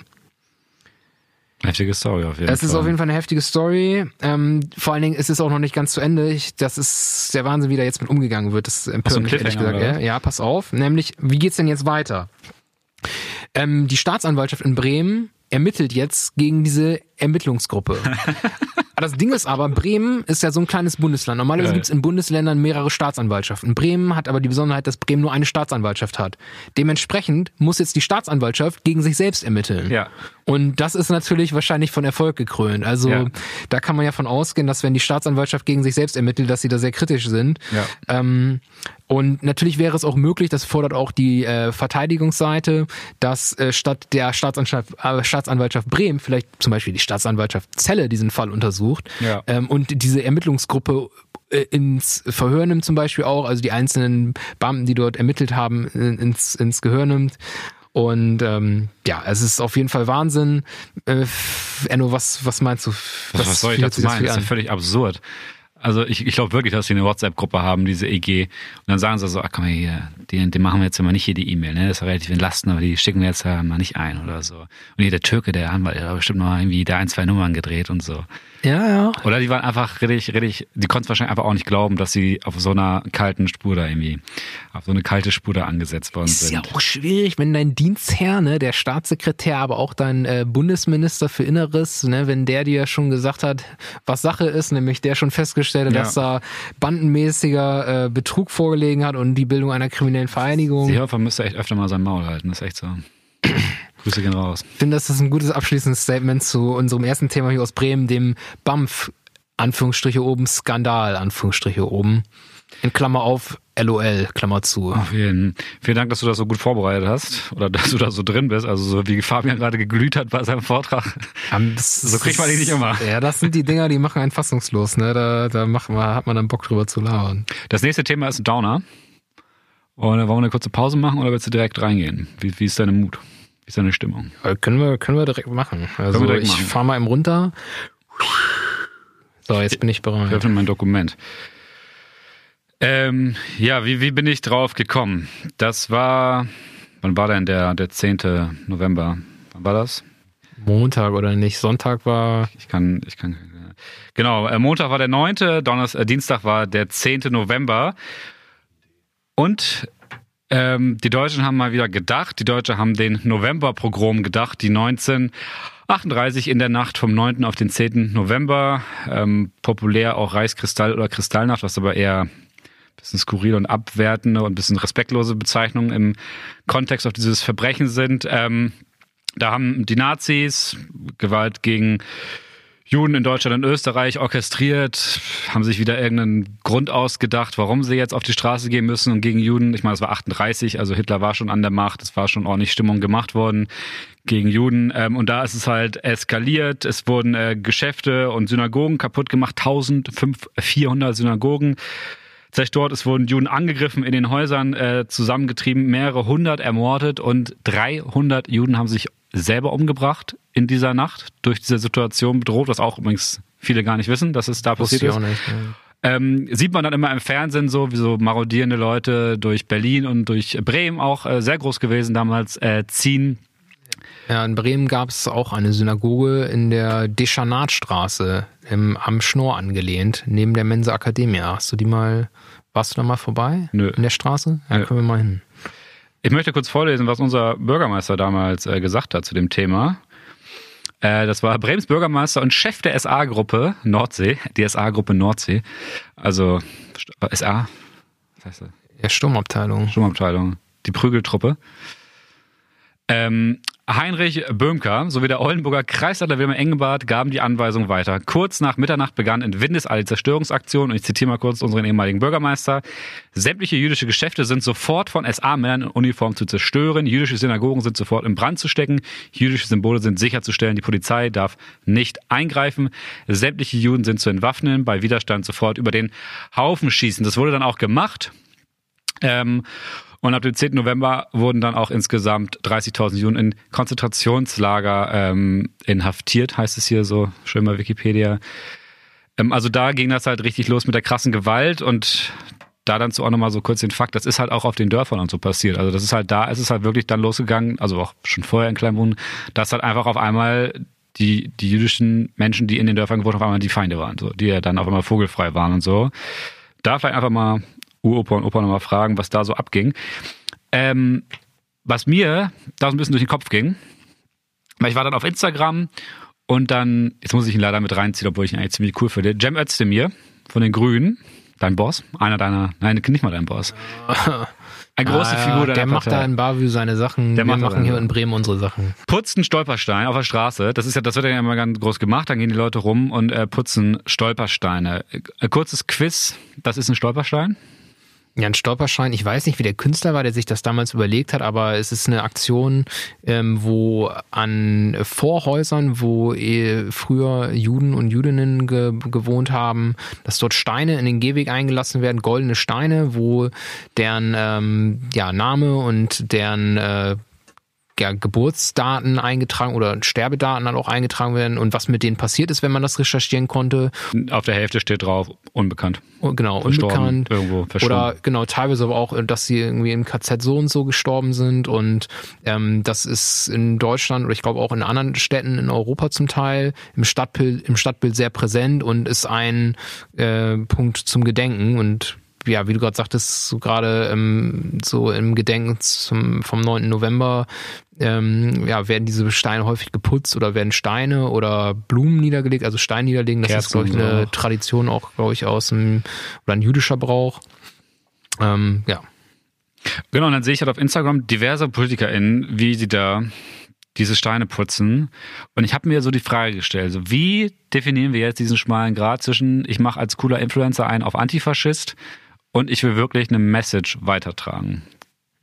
Heftige Story auf jeden Es Fall. ist auf jeden Fall eine heftige Story. Ähm, vor allen Dingen ist es auch noch nicht ganz zu Ende. Ich, das ist der Wahnsinn, wie da jetzt mit umgegangen wird. Das empört mich ehrlich gesagt. Ja, ja, pass auf. Nämlich, wie geht's denn jetzt weiter? Ähm, die Staatsanwaltschaft in Bremen ermittelt jetzt gegen diese Ermittlungsgruppe. das Ding ist aber, Bremen ist ja so ein kleines Bundesland. Normalerweise Ja. gibt's in Bundesländern mehrere Staatsanwaltschaften. Bremen hat aber die Besonderheit, dass Bremen nur eine Staatsanwaltschaft hat. Dementsprechend muss jetzt die Staatsanwaltschaft gegen sich selbst ermitteln. Ja. Und das ist natürlich wahrscheinlich von Erfolg gekrönt. Also Ja. da kann man ja von ausgehen, dass wenn die Staatsanwaltschaft gegen sich selbst ermittelt, dass sie da sehr kritisch sind. Ja. Ähm, und natürlich wäre es auch möglich, das fordert auch die äh, Verteidigungsseite, dass äh, statt der Staatsanwaltschaft, äh, Staatsanwaltschaft Bremen vielleicht zum Beispiel die Staatsanwaltschaft Celle diesen Fall untersucht Ja. ähm, und diese Ermittlungsgruppe äh, ins Verhör nimmt zum Beispiel auch, also die einzelnen Beamten, die dort ermittelt haben, in- ins, ins Gehör nimmt. Und ähm, ja, es ist auf jeden Fall Wahnsinn. Äh, Enno, was, was meinst du? Was, was soll ich dazu meinen? Das ist ja völlig absurd. Also ich, ich glaube wirklich, dass sie eine WhatsApp-Gruppe haben, diese EG. Und dann sagen sie so, ach komm mal hier, den, den machen wir jetzt immer nicht hier die E-Mail, ne? Das ist ja relativ entlastend, aber die schicken wir jetzt ja mal nicht ein oder so. Und hier der Türke, der Anwalt, der hat bestimmt noch irgendwie da ein, zwei Nummern gedreht und so. Ja, ja. Oder die waren einfach richtig, richtig, die konnten es wahrscheinlich einfach auch nicht glauben, dass sie auf so einer kalten Spur da irgendwie, auf so eine kalte Spur da angesetzt worden Ist ja sind. auch schwierig, wenn dein Dienstherr, ne, der Staatssekretär, aber auch dein äh, Bundesminister für Inneres, ne, wenn der dir schon gesagt hat, was Sache ist, nämlich der schon festgestellt hat, Ja. dass da bandenmäßiger äh, Betrug vorgelegen hat und die Bildung einer kriminellen Vereinigung. Seehofer müsste echt öfter mal sein Maul halten, das ist echt so. Grüße gehen raus. Ich finde, das ist ein gutes abschließendes Statement zu unserem ersten Thema hier aus Bremen, dem BAMF, Anführungsstriche oben, Skandal, Anführungsstriche oben. In Klammer auf, LOL, Klammer zu. Jeden. Vielen Dank, dass du das so gut vorbereitet hast oder dass du da so drin bist. Also so wie Fabian gerade geglüht hat bei seinem Vortrag. Das- So kriegt man die nicht immer. Ja, das sind die Dinger, die machen einen fassungslos, ne? Da, da macht man, hat man dann Bock drüber zu labern. Das nächste Thema ist Downer. Und wollen wir eine kurze Pause machen oder willst du direkt reingehen? Wie, wie ist deine Mut? Wie ist deine Stimmung? Äh, Können wir, können wir direkt machen. Also wir direkt ich machen. fahre mal eben runter. So, jetzt bin ich Ich bereit. öffne mein Dokument. Ähm, ja, wie, wie bin ich drauf gekommen? Das war, wann war denn der, der 10. November? Wann war das? Montag oder nicht? Sonntag war. Ich kann, ich kann. Genau, äh, Montag war der 9., Donnerstag, äh, Dienstag war der 10. November. Und ähm, die Deutschen haben mal wieder gedacht, die Deutschen haben den November-Pogrom gedacht, die 1938 in der Nacht vom 9. auf den 10. November. Ähm, populär auch Reichskristall oder Kristallnacht, was aber eher bisschen skurrile und abwertende und bisschen respektlose Bezeichnungen im Kontext auf dieses Verbrechen sind. Ähm, da haben die Nazis Gewalt gegen Juden in Deutschland und Österreich orchestriert, haben sich wieder irgendeinen Grund ausgedacht, warum sie jetzt auf die Straße gehen müssen und gegen Juden. Ich meine, es war 38, also Hitler war schon an der Macht, es war schon ordentlich Stimmung gemacht worden gegen Juden. Ähm, und da ist es halt eskaliert. Es wurden äh, Geschäfte und Synagogen kaputt gemacht, 1400 Synagogen zerstört. Es wurden Juden angegriffen, in den Häusern äh, zusammengetrieben, mehrere hundert ermordet und 300 Juden haben sich selber umgebracht in dieser Nacht durch diese Situation bedroht, was auch übrigens viele gar nicht wissen, dass es da Wusste passiert ist. nicht. ne? Ähm, sieht man dann immer im Fernsehen so, wie so marodierende Leute durch Berlin und durch Bremen auch äh, sehr groß gewesen damals äh, ziehen. Ja, in Bremen gab es auch eine Synagoge in der Deschanatstraße im, am Schnorr angelehnt, neben der Mensa Academia. Hast du die mal, warst du da mal vorbei? Nö. In der Straße? Ja, Nö. können wir mal hin. Ich möchte kurz vorlesen, was unser Bürgermeister damals äh, gesagt hat zu dem Thema. Äh, das war Brems Bürgermeister und Chef der SA-Gruppe Nordsee, die SA-Gruppe Nordsee. Also SA, was heißt das? Ja, Sturmabteilung. Sturmabteilung, die Prügeltruppe. Ähm, Heinrich Böhmker sowie der Oldenburger Kreisleiter Wilhelm Engelbart gaben die Anweisung weiter. Kurz nach Mitternacht begann in Windeseile die Zerstörungsaktion und ich zitiere mal kurz unseren ehemaligen Bürgermeister. Sämtliche jüdische Geschäfte sind sofort von SA-Männern in Uniform zu zerstören. Jüdische Synagogen sind sofort in Brand zu stecken. Jüdische Symbole sind sicherzustellen. Die Polizei darf nicht eingreifen. Sämtliche Juden sind zu entwaffnen. Bei Widerstand sofort über den Haufen schießen. Das wurde dann auch gemacht. Ähm, und ab dem 10. November wurden dann auch insgesamt 30.000 Juden in Konzentrationslager ähm, inhaftiert, heißt es hier so schön bei Wikipedia. Ähm, also da ging das halt richtig los mit der krassen Gewalt und da dann zu auch nochmal so kurz den Fakt, das ist halt auch auf den Dörfern und so passiert. Also das ist halt da, ist es halt wirklich dann losgegangen, also auch schon vorher in Kleinwohnen, dass halt einfach auf einmal die, die jüdischen Menschen, die in den Dörfern gewohnt haben, auf einmal die Feinde waren, so, die ja dann auf einmal vogelfrei waren und so. Da vielleicht einfach mal Uropa und Opa nochmal fragen, was da so abging. Ähm, was mir da so ein bisschen durch den Kopf ging, weil ich war dann auf Instagram und dann, jetzt muss ich ihn leider mit reinziehen, obwohl ich ihn eigentlich ziemlich cool finde, Cem Özdemir von den Grünen, dein Boss, einer deiner, nein, nicht mal dein Boss. Eine große Ah, Figur der der macht Partei. da in Bavü seine Sachen. Der wir machen hier in Bremen unsere Sachen. putzt einen Stolperstein auf der Straße. Das ist ja, das wird ja immer ganz groß gemacht. Dann gehen die Leute rum und äh, putzen Stolpersteine. Äh, kurzes Quiz. Das ist ein Stolperstein. Ja, ein Stolperstein. Ich weiß nicht, wie der Künstler war, der sich das damals überlegt hat, aber es ist eine Aktion, ähm, wo an Vorhäusern, wo eh früher Juden und Jüdinnen ge gewohnt haben, dass dort Steine in den Gehweg eingelassen werden, goldene Steine, wo deren ähm, ja, Name und deren äh, ja, Geburtsdaten eingetragen oder Sterbedaten dann auch eingetragen werden und was mit denen passiert ist, wenn man das recherchieren konnte. Auf der Hälfte steht drauf, unbekannt. Genau, Verstorben, unbekannt. irgendwo verschwunden. Oder genau, teilweise aber auch, dass sie irgendwie im KZ so und so gestorben sind. Und ähm, das ist in Deutschland oder ich glaube auch in anderen Städten in Europa zum Teil im Stadtbild, im Stadtbild sehr präsent und ist ein äh, Punkt zum Gedenken. Und ja, wie du gerade sagtest, so gerade ähm, so im Gedenken zum, vom 9. November ähm, ja, werden diese Steine häufig geputzt oder werden Steine oder Blumen niedergelegt, also Stein niederlegen. Das ist, Kerzen glaube ich, eine auch. Tradition auch, glaube ich, aus dem oder ein jüdischer Brauch. Ähm, ja. Genau, und dann sehe ich halt auf Instagram diverse PolitikerInnen, wie sie da diese Steine putzen. Und ich habe mir so die Frage gestellt, so wie definieren wir jetzt diesen schmalen Grad zwischen, ich mache als cooler Influencer einen auf Antifaschist und ich will wirklich eine Message weitertragen.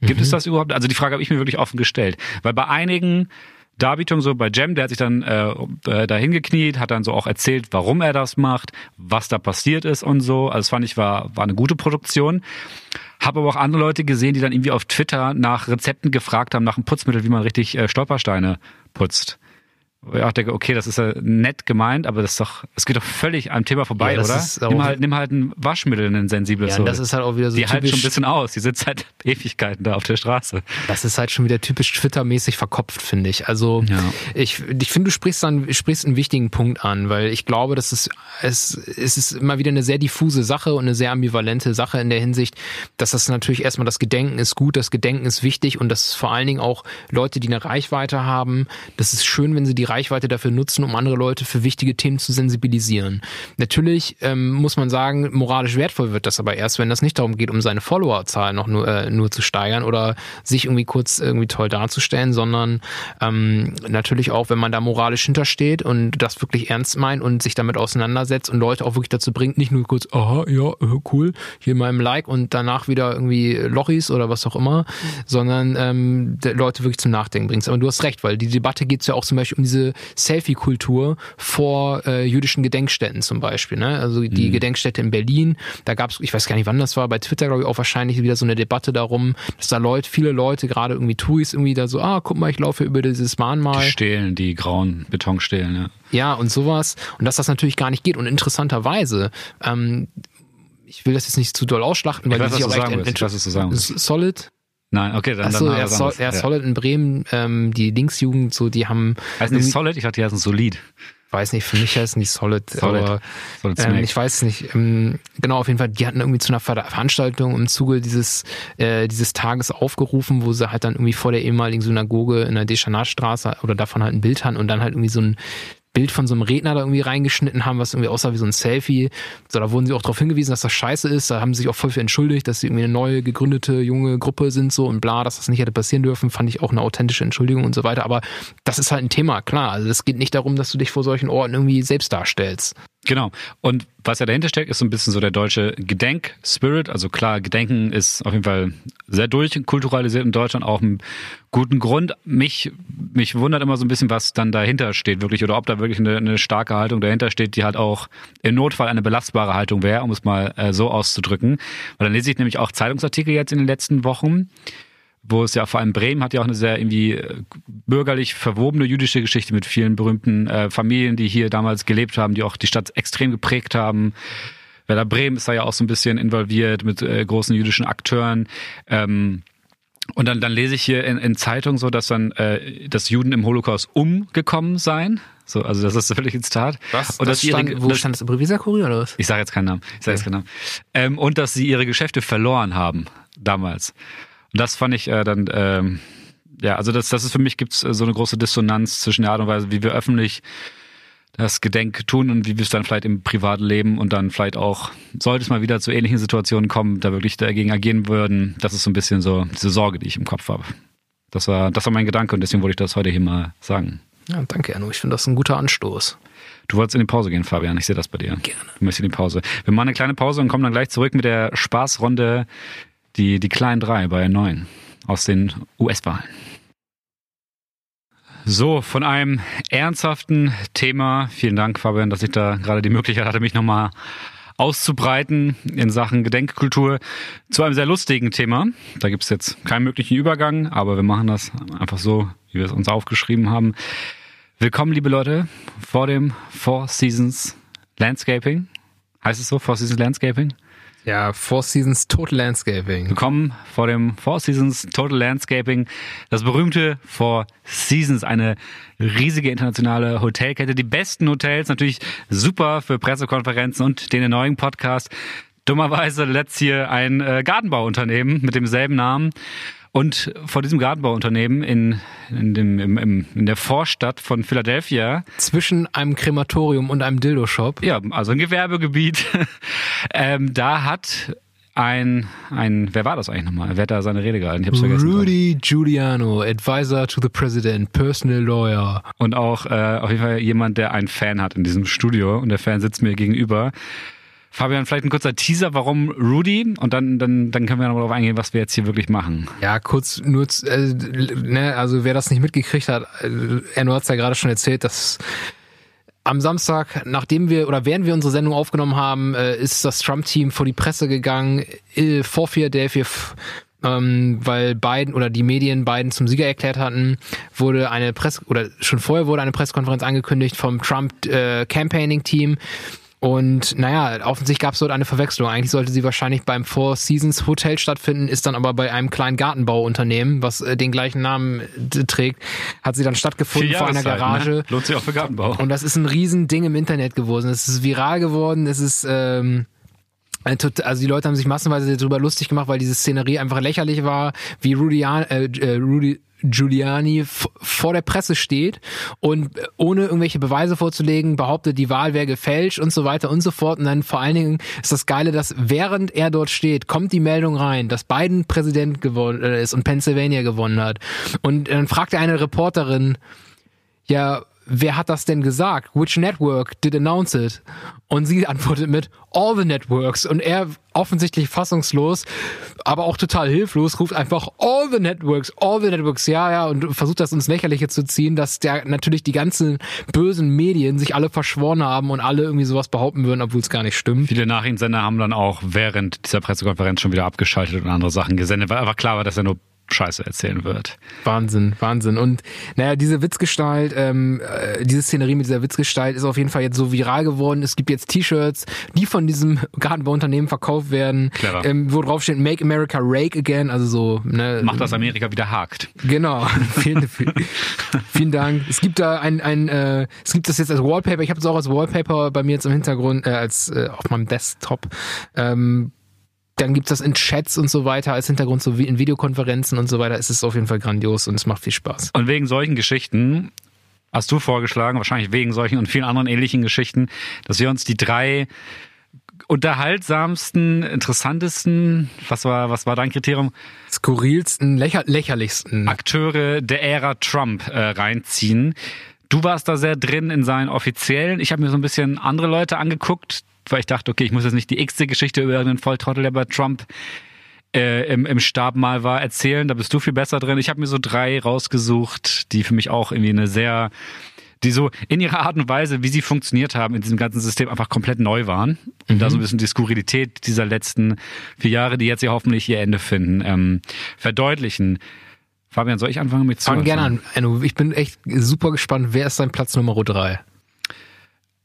Gibt es das überhaupt? Also die Frage habe ich mir wirklich offen gestellt. Weil bei einigen Darbietungen, so bei Jem, der hat sich dann äh, äh, da hingekniet, hat dann so auch erzählt, warum er das macht, was da passiert ist und so. Also das fand ich war, war eine gute Produktion. Habe aber auch andere Leute gesehen, die dann irgendwie auf Twitter nach Rezepten gefragt haben, nach einem Putzmittel, wie man richtig äh, Stolpersteine putzt. Wo ich auch denke, okay, das ist ja nett gemeint, aber das ist doch, es geht doch völlig am Thema vorbei, Ja, das oder? ist Nimm halt, nimm halt ein Waschmittel, ein sensibles. Ja, so. das ist halt auch wieder so die halten schon ein bisschen aus. Die sind seit Ewigkeiten da auf der Straße. Das ist halt schon wieder typisch Twitter-mäßig verkopft, finde ich. Also Ja. ich, ich finde, du sprichst dann sprichst einen wichtigen Punkt an, weil ich glaube, dass es, es, es ist immer wieder eine sehr diffuse Sache und eine sehr ambivalente Sache in der Hinsicht, dass das natürlich erstmal das Gedenken ist gut, das Gedenken ist wichtig und dass vor allen Dingen auch Leute, die eine Reichweite haben, das ist schön, wenn sie die Reichweite dafür nutzen, um andere Leute für wichtige Themen zu sensibilisieren. Natürlich ähm, muss man sagen, moralisch wertvoll wird das aber erst, wenn das nicht darum geht, um seine Followerzahl noch nur, äh, nur zu steigern oder sich irgendwie kurz irgendwie toll darzustellen, sondern ähm, natürlich auch, wenn man da moralisch hintersteht und das wirklich ernst meint und sich damit auseinandersetzt und Leute auch wirklich dazu bringt, nicht nur kurz, aha, ja, äh, cool, hier mal im Like und danach wieder irgendwie Lochis oder was auch immer, sondern ähm, Leute wirklich zum Nachdenken bringst. Aber du hast recht, weil die Debatte geht ja auch zum Beispiel um diese Selfie-Kultur vor äh, jüdischen Gedenkstätten zum Beispiel. Ne? Also die Gedenkstätte in Berlin, da gab es, ich weiß gar nicht, wann das war, bei Twitter glaube ich auch wahrscheinlich wieder so eine Debatte darum, dass da Leute, viele Leute, gerade irgendwie Touris, irgendwie da so, ah, guck mal, ich laufe über dieses Mahnmal. Die Stelen, die grauen Betonstelen, ja. Ja, und sowas. Und dass das natürlich gar nicht geht. Und interessanterweise ähm, ich will das jetzt nicht zu doll ausschlachten, weil Ich weiß, die sich auch echt willst. Weiß, was du sagen willst. Solid. Nein, okay, dann, Achso, dann was Sol, anderes. ja, Solid in Bremen, ähm, die Linksjugend, so, die haben, die irgendwie- Solid? Ich dachte, die heißen Solid. weiß nicht, für mich heißen die Solid, Solid. aber Solid ähm, ich weiß es nicht. Ähm, genau, auf jeden Fall, die hatten irgendwie zu einer Ver Veranstaltung im Zuge dieses, äh, dieses Tages aufgerufen, wo sie halt dann irgendwie vor der ehemaligen Synagoge in der Deschanatstraße oder davon halt ein Bild hatten und dann halt irgendwie so ein Bild von so einem Redner da irgendwie reingeschnitten haben, was irgendwie aussah wie so ein Selfie. So, da wurden sie auch darauf hingewiesen, dass das scheiße ist. Da haben sie sich auch voll für entschuldigt, dass sie irgendwie eine neue gegründete junge Gruppe sind so und bla, dass das nicht hätte passieren dürfen. Fand ich auch eine authentische Entschuldigung und so weiter. Aber das ist halt ein Thema, klar. Also es geht nicht darum, dass du dich vor solchen Orten irgendwie selbst darstellst. Genau. Und was ja dahinter steckt, ist so ein bisschen so der deutsche Gedenk-Spirit. Also klar, Gedenken ist auf jeden Fall sehr durchkulturalisiert in Deutschland, auch einen guten Grund. Mich, mich wundert immer so ein bisschen, was dann dahinter steht wirklich oder ob da wirklich eine, eine starke Haltung dahinter steht, die halt auch im Notfall eine belastbare Haltung wäre, um es mal äh, so auszudrücken. Weil dann lese ich nämlich auch Zeitungsartikel jetzt in den letzten Wochen, wo es ja vor allem Bremen hat ja auch eine sehr irgendwie äh, bürgerlich verwobene jüdische Geschichte mit vielen berühmten äh, Familien, die hier damals gelebt haben, die auch die Stadt extrem geprägt haben. Werder Bremen ist da ja auch so ein bisschen involviert mit äh, großen jüdischen Akteuren. Ähm, und dann, dann lese ich hier in, in Zeitungen so, dass dann äh, dass Juden im Holocaust umgekommen seien. So, also das ist völlig ins Tat. Und dass sie ihre, stand, wo dass- stand das? Im Revisorkurier oder was? ich sage jetzt keinen Namen. Ich sage jetzt keinen Namen. Ähm, und dass sie ihre Geschäfte verloren haben damals. Und das fand ich äh, dann, ähm, ja, also das, das ist für mich gibt's äh, so eine große Dissonanz zwischen der Art und Weise, wie wir öffentlich das Gedenk tun und wie wir es dann vielleicht im privaten Leben und dann vielleicht auch, sollte es mal wieder zu ähnlichen Situationen kommen, da wirklich dagegen agieren würden. Das ist so ein bisschen so diese Sorge, die ich im Kopf habe. Das war, das war mein Gedanke und deswegen wollte ich das heute hier mal sagen. Ja, danke, Erno. Ich finde das ein guter Anstoß. Du wolltest in die Pause gehen, Fabian. Ich sehe das bei dir. Gerne. Du möchtest in die Pause. Wir machen eine kleine Pause und kommen dann gleich zurück mit der Spaßrunde, die, die kleinen drei bei neun aus den US-Wahlen. So, von einem ernsthaften Thema. Vielen Dank, Fabian, dass ich da gerade die Möglichkeit hatte, mich nochmal auszubreiten in Sachen Gedenkkultur zu einem sehr lustigen Thema. Da gibt es jetzt keinen möglichen Übergang, aber wir machen das einfach so, wie wir es uns aufgeschrieben haben. Willkommen, liebe Leute, vor dem Four Seasons Landscaping. Heißt es so, Four Seasons Landscaping? Ja, Four Seasons Total Landscaping. Willkommen vor dem Four Seasons Total Landscaping. Das berühmte Four Seasons, eine riesige internationale Hotelkette. Die besten Hotels, natürlich super für Pressekonferenzen und den neuen Podcast. Dummerweise letzt hier ein äh, Gartenbauunternehmen mit demselben Namen. Und vor diesem Gartenbauunternehmen in, in, dem, im, im, in der Vorstadt von Philadelphia Zwischen einem Krematorium und einem Dildo-Shop. ja, also ein Gewerbegebiet. ähm, da hat ein, ein, wer war das eigentlich nochmal? Wer hat da seine Rede gehalten? Ich hab's vergessen. Rudy Giuliano, Advisor to the President, Personal Lawyer. Und auch äh, auf jeden Fall jemand, der einen Fan hat in diesem Studio und der Fan sitzt mir gegenüber. Fabian, vielleicht ein kurzer Teaser, warum Rudy? Und dann, dann, dann können wir noch darauf eingehen, was wir jetzt hier wirklich machen. Ja, kurz nur, äh, ne, also wer das nicht mitgekriegt hat, äh, Erno hat es ja gerade schon erzählt, dass am Samstag, nachdem wir oder während wir unsere Sendung aufgenommen haben, äh, ist das Trump-Team vor die Presse gegangen, äh, vor Philadelphia, ähm, weil Biden oder die Medien Biden zum Sieger erklärt hatten, wurde eine Presse oder schon vorher wurde eine Pressekonferenz angekündigt vom Trump äh. Und naja, offensichtlich gab es dort eine Verwechslung. Eigentlich sollte sie wahrscheinlich beim Four Seasons Hotel stattfinden, ist dann aber bei einem kleinen Gartenbauunternehmen, was äh, den gleichen Namen äh, trägt, hat sie dann stattgefunden vor einer Jahreszeiten, Garage. Ne? Lohnt sich auch für Gartenbau. Und das ist ein Riesending im Internet geworden. Es ist viral geworden. Es ist ähm, tot- also die Leute haben sich massenweise darüber lustig gemacht, weil diese Szenerie einfach lächerlich war, wie Rudy, äh, äh, Rudy Giuliani vor der Presse steht und äh, ohne irgendwelche Beweise vorzulegen behauptet, die Wahl wäre gefälscht und so weiter und so fort. Und dann vor allen Dingen ist das Geile, dass während er dort steht, kommt die Meldung rein, dass Biden Präsident geworden äh, ist und Pennsylvania gewonnen hat. Und dann fragt er eine Reporterin, ja, wer hat das denn gesagt? Which network did announce it? Und sie antwortet mit all the networks. Und er offensichtlich fassungslos, aber auch total hilflos, ruft einfach all the networks, all the networks, ja, ja, und versucht das ins Lächerliche zu ziehen, dass der natürlich die ganzen bösen Medien sich alle verschworen haben und alle irgendwie sowas behaupten würden, obwohl es gar nicht stimmt. Viele Nachrichtensender haben dann auch während dieser Pressekonferenz schon wieder abgeschaltet und andere Sachen gesendet, weil einfach klar war, dass er nur Scheiße erzählen wird. Wahnsinn, Wahnsinn. Und naja, diese Witzgestalt, ähm, äh, diese Szenerie mit dieser Witzgestalt ist auf jeden Fall jetzt so viral geworden. Es gibt jetzt T-Shirts, die von diesem Gartenbauunternehmen verkauft werden, Clever. ähm, wo drauf steht Make America Rake Again, also so, ne, Macht, dass Amerika wieder hakt. Genau. vielen, vielen, vielen Dank. Es gibt da ein, ein äh, es gibt das jetzt als Wallpaper. Ich habe es auch als Wallpaper bei mir jetzt im Hintergrund, äh, als äh, auf meinem Desktop. Ähm, dann gibt's das in Chats und so weiter als Hintergrund, so wie in Videokonferenzen und so weiter. Es ist auf jeden Fall grandios und es macht viel Spaß. Und wegen solchen Geschichten hast du vorgeschlagen, wahrscheinlich wegen solchen und vielen anderen ähnlichen Geschichten, dass wir uns die drei unterhaltsamsten, interessantesten, was war, was war dein Kriterium? Skurrilsten, lächer lächerlichsten. Akteure der Ära Trump äh, reinziehen. Du warst da sehr drin in seinen offiziellen. Ich habe mir so ein bisschen andere Leute angeguckt, weil ich dachte, okay, ich muss jetzt nicht die x-te Geschichte über irgendeinen Volltrottel, der bei Trump äh, im, im Stab mal war, erzählen. Da bist du viel besser drin. Ich habe mir so drei rausgesucht, die für mich auch irgendwie eine sehr, die so in ihrer Art und Weise, wie sie funktioniert haben in diesem ganzen System, einfach komplett neu waren. Und da so ein bisschen die Skurrilität dieser letzten vier Jahre, die jetzt ja hoffentlich ihr Ende finden, ähm, verdeutlichen. Fabian, soll ich anfangen mit Fang Zuhören? gerne an. Ich bin echt super gespannt. Wer ist dein Platz Nummer drei?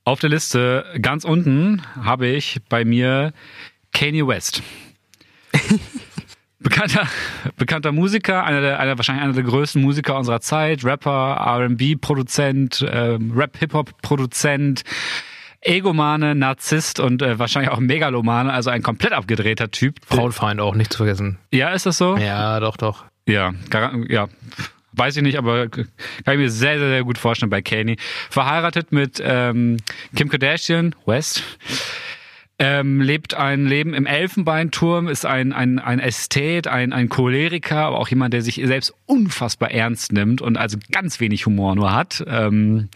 Auf der Liste ganz unten habe ich bei mir Kanye West. bekannter, bekannter Musiker, einer der, einer, wahrscheinlich einer der größten Musiker unserer Zeit, Rapper, R&B-Produzent, ähm, Rap-Hip-Hop-Produzent, Egomane, Narzisst und äh, wahrscheinlich auch Megalomane, also ein komplett abgedrehter Typ. Frauenfeind auch, nicht zu vergessen. Ja, ist das so? Ja, doch, doch. Ja, ja. Weiß ich nicht, aber kann ich mir sehr, sehr, sehr gut vorstellen bei Kanye. Verheiratet mit ähm, Kim Kardashian, West. Ähm, lebt ein Leben im Elfenbeinturm, ist ein, ein, ein Ästhet, ein, ein Choleriker, aber auch jemand, der sich selbst unfassbar ernst nimmt und also ganz wenig Humor nur hat. Ähm,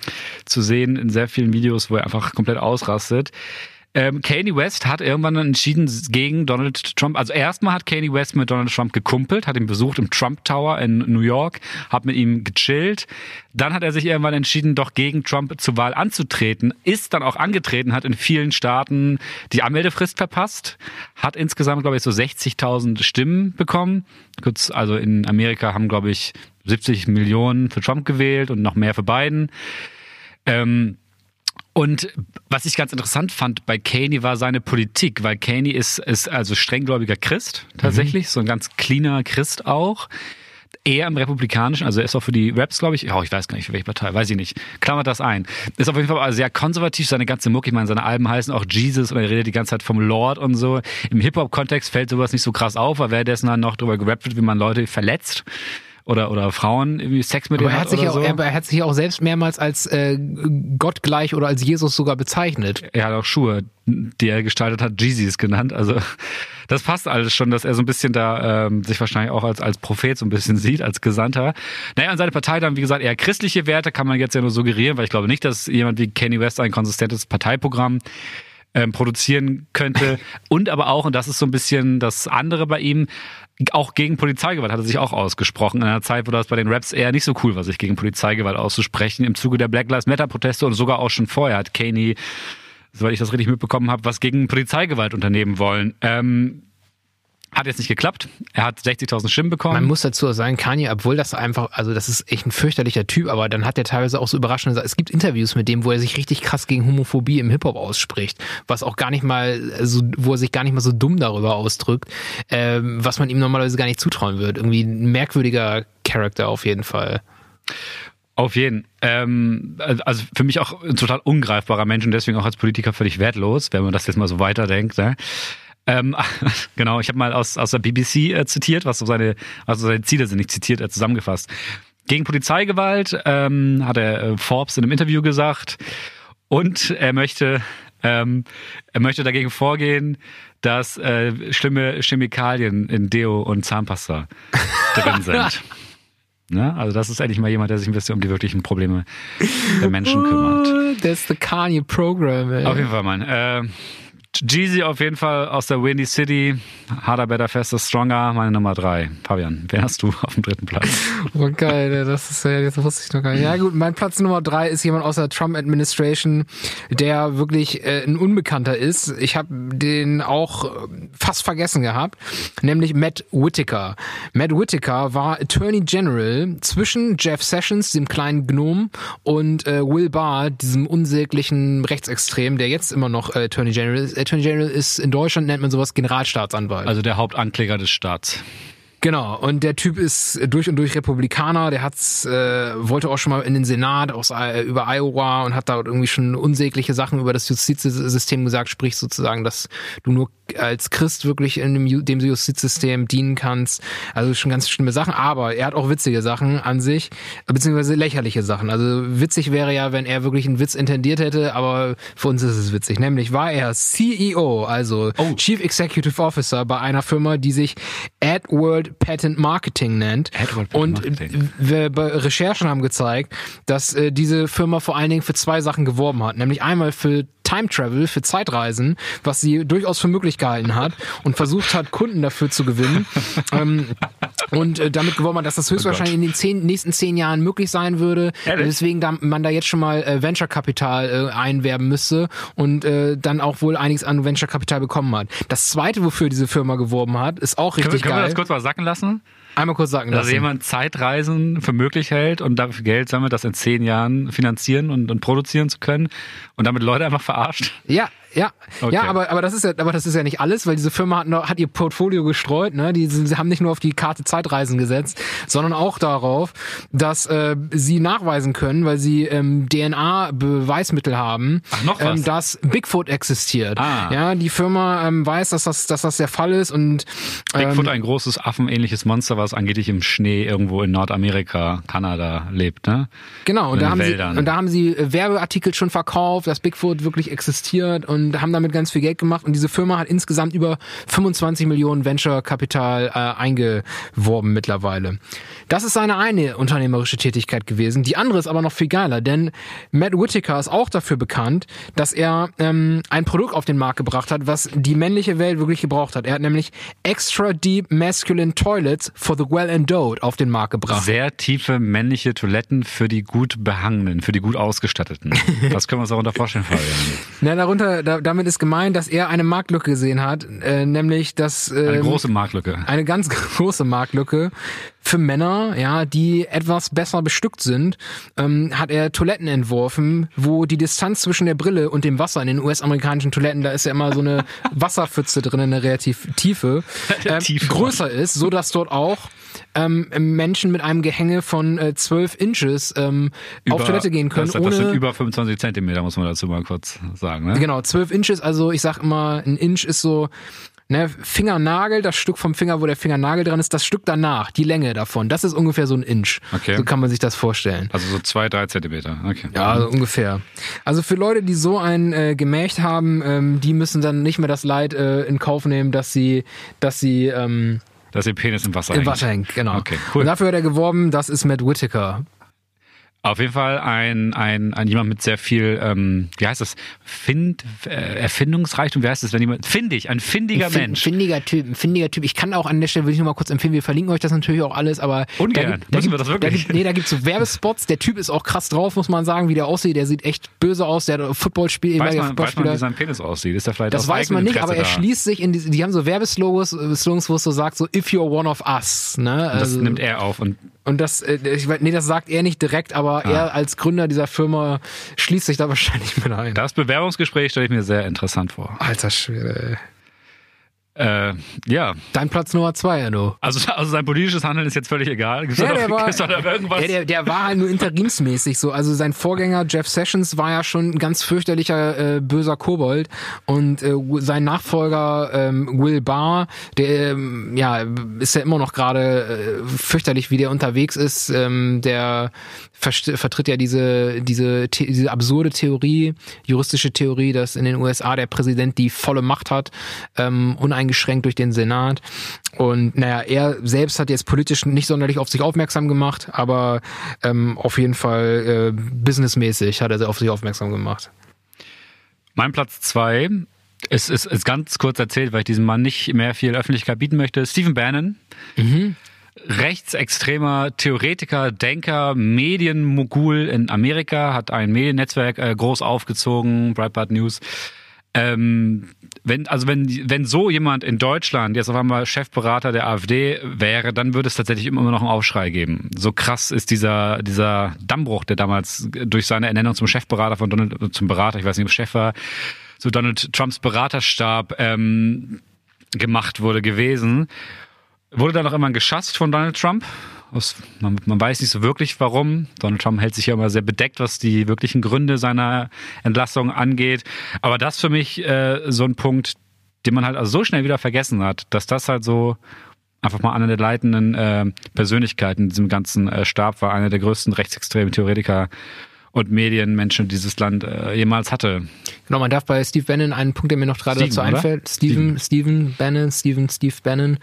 zu sehen in sehr vielen Videos, wo er einfach komplett ausrastet. Ähm, Kanye West hat irgendwann entschieden gegen Donald Trump. Also erstmal hat Kanye West mit Donald Trump gekumpelt, hat ihn besucht im Trump Tower in New York, hat mit ihm gechillt. Dann hat er sich irgendwann entschieden, doch gegen Trump zur Wahl anzutreten, ist dann auch angetreten, hat in vielen Staaten die Anmeldefrist verpasst, hat insgesamt, glaube ich, so 60.000 Stimmen bekommen. Kurz, also in Amerika haben, glaube ich, 70 Millionen für Trump gewählt und noch mehr für Biden. Ähm, und was ich ganz interessant fand bei Kanye war seine Politik, weil Kanye ist, ist also strenggläubiger Christ tatsächlich, so ein ganz cleaner Christ auch. Eher im Republikanischen, also er ist auch für die Raps, glaube ich, oh, ich weiß gar nicht, für welche Partei, weiß ich nicht. Klammert das ein. Ist auf jeden Fall sehr konservativ, seine ganze Mucke, ich meine, seine Alben heißen auch Jesus und er redet die ganze Zeit vom Lord und so. Im Hip-Hop-Kontext fällt sowas nicht so krass auf, weil währenddessen dann noch drüber gerappt wird, wie man Leute verletzt oder, oder Frauen irgendwie Sex mit Aber denen er hat, sich oder auch, so. er, er hat sich ja auch selbst mehrmals als äh, Gott gleich oder als Jesus sogar bezeichnet. er hat auch Schuhe, die er gestaltet hat, Jeezys genannt. Also das passt alles schon, dass er so ein bisschen da ähm, sich wahrscheinlich auch als, als Prophet so ein bisschen sieht, als Gesandter. Naja, und seine Partei dann, wie gesagt, eher christliche Werte, kann man jetzt ja nur suggerieren, weil ich glaube nicht, dass jemand wie Kenny West ein konsistentes Parteiprogramm ähm, produzieren könnte. Und aber auch, und das ist so ein bisschen das andere bei ihm, auch gegen Polizeigewalt hat er sich auch ausgesprochen. In einer Zeit, wo das bei den Raps eher nicht so cool war, sich gegen Polizeigewalt auszusprechen. Im Zuge der Black Lives Matter Proteste und sogar auch schon vorher hat Kaney, soweit ich das richtig mitbekommen habe, was gegen Polizeigewalt unternehmen wollen. Ähm, hat jetzt nicht geklappt. Er hat 60.000 Stimmen bekommen. Man muss dazu auch sagen, Kanye, obwohl das einfach, also das ist echt ein fürchterlicher Typ, aber dann hat er teilweise auch so überraschende Sachen. Es gibt Interviews mit dem, wo er sich richtig krass gegen Homophobie im Hip-Hop ausspricht, was auch gar nicht mal so, wo er sich gar nicht mal so dumm darüber ausdrückt, ähm, was man ihm normalerweise gar nicht zutrauen wird. Irgendwie ein merkwürdiger Charakter auf jeden Fall. Auf jeden. Ähm, also für mich auch ein total ungreifbarer Mensch und deswegen auch als Politiker völlig wertlos, wenn man das jetzt mal so weiterdenkt. Ne? Ähm, genau, ich habe mal aus, aus der BBC äh, zitiert, was so seine, also seine Ziele sind, nicht zitiert, äh, zusammengefasst. Gegen Polizeigewalt ähm, hat er äh, Forbes in einem Interview gesagt und er möchte, ähm, er möchte dagegen vorgehen, dass äh, schlimme Chemikalien in Deo und Zahnpasta drin sind. Ne? Also das ist endlich mal jemand, der sich ein bisschen um die wirklichen Probleme der Menschen kümmert. That's the Kanye Program, ey. Auf jeden Fall, Mann. Äh, Jeezy auf jeden Fall aus der Windy City. Harder, better, faster, stronger. Meine Nummer drei. Fabian, wer hast du auf dem dritten Platz? Oh, geil, das ist ja, das wusste ich noch gar nicht. Ja, gut, mein Platz Nummer drei ist jemand aus der Trump Administration, der wirklich äh, ein Unbekannter ist. Ich habe den auch äh, fast vergessen gehabt, nämlich Matt Whitaker. Matt Whitaker war Attorney General zwischen Jeff Sessions, dem kleinen Gnom, und äh, Will Barr, diesem unsäglichen Rechtsextrem, der jetzt immer noch äh, Attorney General ist. Attorney General ist in Deutschland nennt man sowas Generalstaatsanwalt. Also der Hauptankläger des Staats. Genau, und der Typ ist durch und durch Republikaner, der hat's, äh, wollte auch schon mal in den Senat aus, äh, über Iowa und hat da irgendwie schon unsägliche Sachen über das Justizsystem gesagt, sprich sozusagen, dass du nur als Christ wirklich in dem, dem Justizsystem dienen kannst. Also schon ganz schlimme Sachen, aber er hat auch witzige Sachen an sich, beziehungsweise lächerliche Sachen. Also witzig wäre ja, wenn er wirklich einen Witz intendiert hätte, aber für uns ist es witzig. Nämlich war er CEO, also oh. Chief Executive Officer bei einer Firma, die sich AdWorld Patent Marketing nennt. AdWorld Patent Und Marketing. wir Recherchen haben gezeigt, dass äh, diese Firma vor allen Dingen für zwei Sachen geworben hat. Nämlich einmal für Time Travel, für Zeitreisen, was sie durchaus für möglich gehalten hat und versucht hat, Kunden dafür zu gewinnen. ähm, und äh, damit gewonnen hat, dass das oh höchstwahrscheinlich oh in den zehn, nächsten zehn Jahren möglich sein würde. Ehrlich? Deswegen da, man da jetzt schon mal äh, Venture-Kapital äh, einwerben müsste und äh, dann auch wohl einiges an Venture-Kapital bekommen hat. Das zweite, wofür diese Firma geworben hat, ist auch richtig können, geil. Können wir das kurz mal sacken lassen? Einmal kurz sagen Dass jemand Zeitreisen für möglich hält und dafür Geld sammelt, das in zehn Jahren finanzieren und, und produzieren zu können und damit Leute einfach verarscht. Ja, ja, okay. ja, aber aber das ist ja, aber das ist ja nicht alles, weil diese Firma hat, noch, hat ihr Portfolio gestreut. Ne, die sie haben nicht nur auf die Karte Zeitreisen gesetzt, sondern auch darauf, dass äh, sie nachweisen können, weil sie ähm, DNA-Beweismittel haben, Ach, noch? Ähm, dass Bigfoot existiert. Ah. Ja, die Firma ähm, weiß, dass das, dass das der Fall ist und ähm, Bigfoot ein großes affenähnliches Monster, was angeblich im Schnee irgendwo in Nordamerika, Kanada lebt, ne? Genau. Und da haben Wäldern. sie und da haben sie Werbeartikel schon verkauft, dass Bigfoot wirklich existiert und und haben damit ganz viel Geld gemacht. Und diese Firma hat insgesamt über 25 Millionen Venture-Kapital äh, eingeworben mittlerweile. Das ist seine eine unternehmerische Tätigkeit gewesen. Die andere ist aber noch viel geiler, denn Matt Whitaker ist auch dafür bekannt, dass er ähm, ein Produkt auf den Markt gebracht hat, was die männliche Welt wirklich gebraucht hat. Er hat nämlich Extra Deep Masculine Toilets for the Well-Endowed auf den Markt gebracht. Sehr tiefe männliche Toiletten für die gut behangenen, für die gut ausgestatteten. Was können wir uns darunter vorstellen, Fabian? Na, darunter, da, damit ist gemeint, dass er eine Marktlücke gesehen hat, äh, nämlich dass äh, eine große Marktlücke, eine ganz große Marktlücke für Männer, ja, die etwas besser bestückt sind, ähm, hat er Toiletten entworfen, wo die Distanz zwischen der Brille und dem Wasser in den US-amerikanischen Toiletten, da ist ja immer so eine Wasserpfütze drin, eine relativ tiefe, äh, größer ist, so dass dort auch ähm, Menschen mit einem Gehänge von äh, 12 Inches ähm, über, auf Toilette gehen können. Das, das sind über 25 Zentimeter, muss man dazu mal kurz sagen. Ne? Genau, 12 Inches, also ich sag immer, ein Inch ist so ne, Fingernagel, das Stück vom Finger, wo der Fingernagel dran ist, das Stück danach, die Länge davon, das ist ungefähr so ein Inch. Okay. So kann man sich das vorstellen. Also so zwei, drei Zentimeter. Okay. Ja, also ungefähr. Also für Leute, die so ein äh, Gemächt haben, ähm, die müssen dann nicht mehr das Leid äh, in Kauf nehmen, dass sie, dass sie ähm, dass ihr Penis im Wasser Im hängt. Wasser hängt, genau. Okay, cool. Und dafür hat er geworben, das ist Matt Whitaker. Auf jeden Fall ein, ein, ein jemand mit sehr viel, ähm, wie heißt das, Find, äh, Erfindungsreichtum, wie heißt das, wenn jemand, findig, ein findiger ein Mensch. Ein findiger Typ, ein findiger Typ. Ich kann auch an der Stelle, will ich noch mal kurz empfehlen, wir verlinken euch das natürlich auch alles, aber. Ungern, da, da müssen wir das wirklich? Da gibt, nee, da gibt's so Werbespots, der Typ ist auch krass drauf, muss man sagen, wie der aussieht, der sieht echt böse aus, der Footballspiel, weiß man, weiß man, wie sein Penis aussieht, ist der vielleicht Das weiß man nicht, aber er da. schließt sich in die, die haben so Werbeslogos, äh, Slogans, wo es so sagt, so, if you're one of us, ne? Also, das nimmt er auf und und das, äh, ich weiß, nee, das sagt er nicht direkt, aber ah. er als Gründer dieser Firma schließt sich da wahrscheinlich mit ein. Das Bewerbungsgespräch stelle ich mir sehr interessant vor. Alter Schwede, ey. Äh, ja. Dein Platz Nummer zwei, Enno. Also, also sein politisches Handeln ist jetzt völlig egal. Gibt's ja, der, war, irgendwas? Ja, der, der war halt nur interimsmäßig so. Also sein Vorgänger Jeff Sessions war ja schon ein ganz fürchterlicher äh, böser Kobold und äh, sein Nachfolger ähm, Will Barr, der ähm, ja ist ja immer noch gerade äh, fürchterlich, wie der unterwegs ist. Ähm, der vertritt ja diese diese diese absurde Theorie, juristische Theorie, dass in den USA der Präsident die volle Macht hat, ähm, uneingeschränkt durch den Senat. Und naja, er selbst hat jetzt politisch nicht sonderlich auf sich aufmerksam gemacht, aber ähm, auf jeden Fall äh, businessmäßig hat er auf sich aufmerksam gemacht. Mein Platz zwei es ist, ist ganz kurz erzählt, weil ich diesem Mann nicht mehr viel Öffentlichkeit bieten möchte. Stephen Bannon, mhm. Rechtsextremer Theoretiker, Denker, Medienmogul in Amerika, hat ein Mediennetzwerk äh, groß aufgezogen, Breitbart News. Ähm, wenn, also wenn, wenn so jemand in Deutschland jetzt auf einmal Chefberater der AfD wäre, dann würde es tatsächlich immer noch einen Aufschrei geben. So krass ist dieser, dieser Dammbruch, der damals durch seine Ernennung zum Chefberater von Donald, zum Berater, ich weiß nicht, ob Chef war, zu Donald Trumps Beraterstab ähm, gemacht wurde gewesen. Wurde dann noch immer geschasst von Donald Trump. Man, man, weiß nicht so wirklich warum. Donald Trump hält sich ja immer sehr bedeckt, was die wirklichen Gründe seiner Entlassung angeht. Aber das für mich äh, so ein Punkt, den man halt also so schnell wieder vergessen hat, dass das halt so einfach mal einer der leitenden äh, Persönlichkeiten in diesem ganzen äh, Stab war, einer der größten rechtsextremen Theoretiker und Medienmenschen dieses Land äh, jemals hatte. Genau, man darf bei Steve Bannon einen Punkt, der mir noch gerade dazu einfällt, Steven, Steven, Steven Bannon, Steven, Steve Bannon,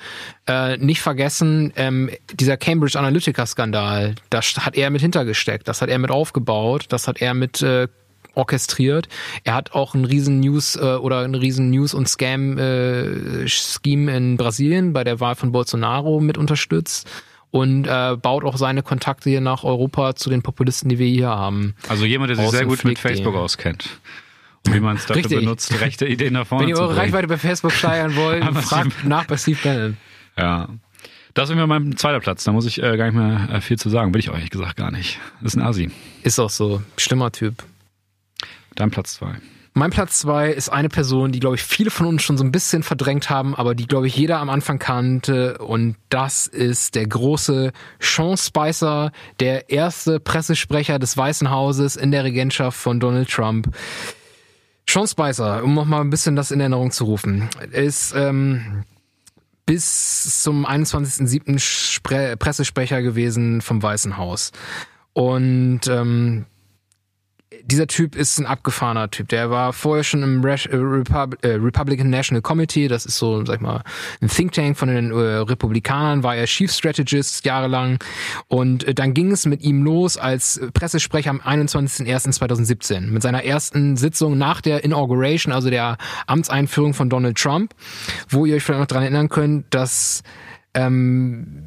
äh, nicht vergessen, ähm, dieser Cambridge Analytica-Skandal, das hat er mit hintergesteckt, das hat er mit aufgebaut, das hat er mit äh, orchestriert. Er hat auch einen riesen News äh, oder einen riesen News und Scam äh, Scheme in Brasilien bei der Wahl von Bolsonaro mit unterstützt und äh, baut auch seine Kontakte hier nach Europa zu den Populisten, die wir hier haben. Also jemand, der sich sehr gut mit Facebook den. auskennt. Und wie man es dafür Richtig. benutzt, rechte Ideen nach vorne Wenn ihr eure Reichweite bei Facebook steigern wollt, fragt nach bei Steve Bannon. Ja. Das ist mir mein zweiter Platz. Da muss ich äh, gar nicht mehr äh, viel zu sagen. Will ich ehrlich gesagt gar nicht. Das ist ein Asi. Ist auch so. Schlimmer Typ. Dein Platz zwei. Mein Platz zwei ist eine Person, die, glaube ich, viele von uns schon so ein bisschen verdrängt haben, aber die, glaube ich, jeder am Anfang kannte. Und das ist der große Sean Spicer, der erste Pressesprecher des Weißen Hauses in der Regentschaft von Donald Trump. Sean Spicer, um nochmal ein bisschen das in Erinnerung zu rufen, ist ähm, bis zum 21.07. Pressesprecher gewesen vom Weißen Haus. Und ähm, dieser Typ ist ein abgefahrener Typ. Der war vorher schon im äh, äh, Republican National Committee, das ist so, sag ich mal, ein Think Tank von den äh, Republikanern, war er Chief Strategist jahrelang. Und dann ging es mit ihm los als Pressesprecher am 21.01.2017 mit seiner ersten Sitzung nach der Inauguration, also der Amtseinführung von Donald Trump, wo ihr euch vielleicht noch dran erinnern könnt, dass ähm,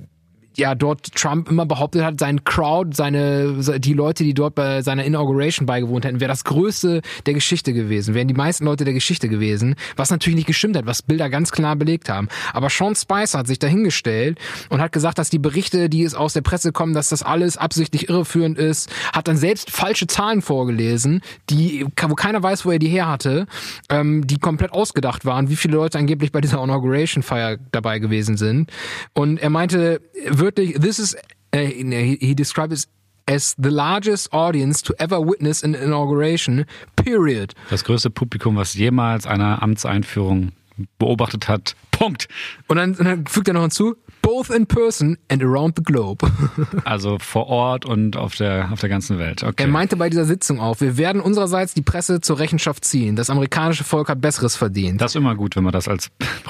ja dort Trump immer behauptet hat, sein Crowd, seine die Leute, die dort bei seiner Inauguration beigewohnt hätten, wäre das Größte der Geschichte gewesen, wären die meisten Leute der Geschichte gewesen, was natürlich nicht gestimmt hat, was Bilder ganz klar belegt haben. Aber Sean Spicer hat sich dahingestellt und hat gesagt, dass die Berichte, die es aus der Presse kommen, dass das alles absichtlich irreführend ist, hat dann selbst falsche Zahlen vorgelesen, die wo keiner weiß, wo er die her hatte, ähm, die komplett ausgedacht waren, wie viele Leute angeblich bei dieser Inauguration Feier dabei gewesen sind. Und er meinte, wörtlich, this is, uh, he described it as the largest audience to ever witness an inauguration, period. Das größte Publikum, was jemals eine Amtseinführung beobachtet hat. Punkt. Und dann, und dann fügt er noch hinzu, both in person and around the globe. also vor Ort und auf der, auf der ganzen Welt. Okay. Er meinte bei dieser Sitzung auch, wir werden unsererseits die Presse zur Rechenschaft ziehen. Das amerikanische Volk hat Besseres verdient. Das ist immer gut, wenn man das als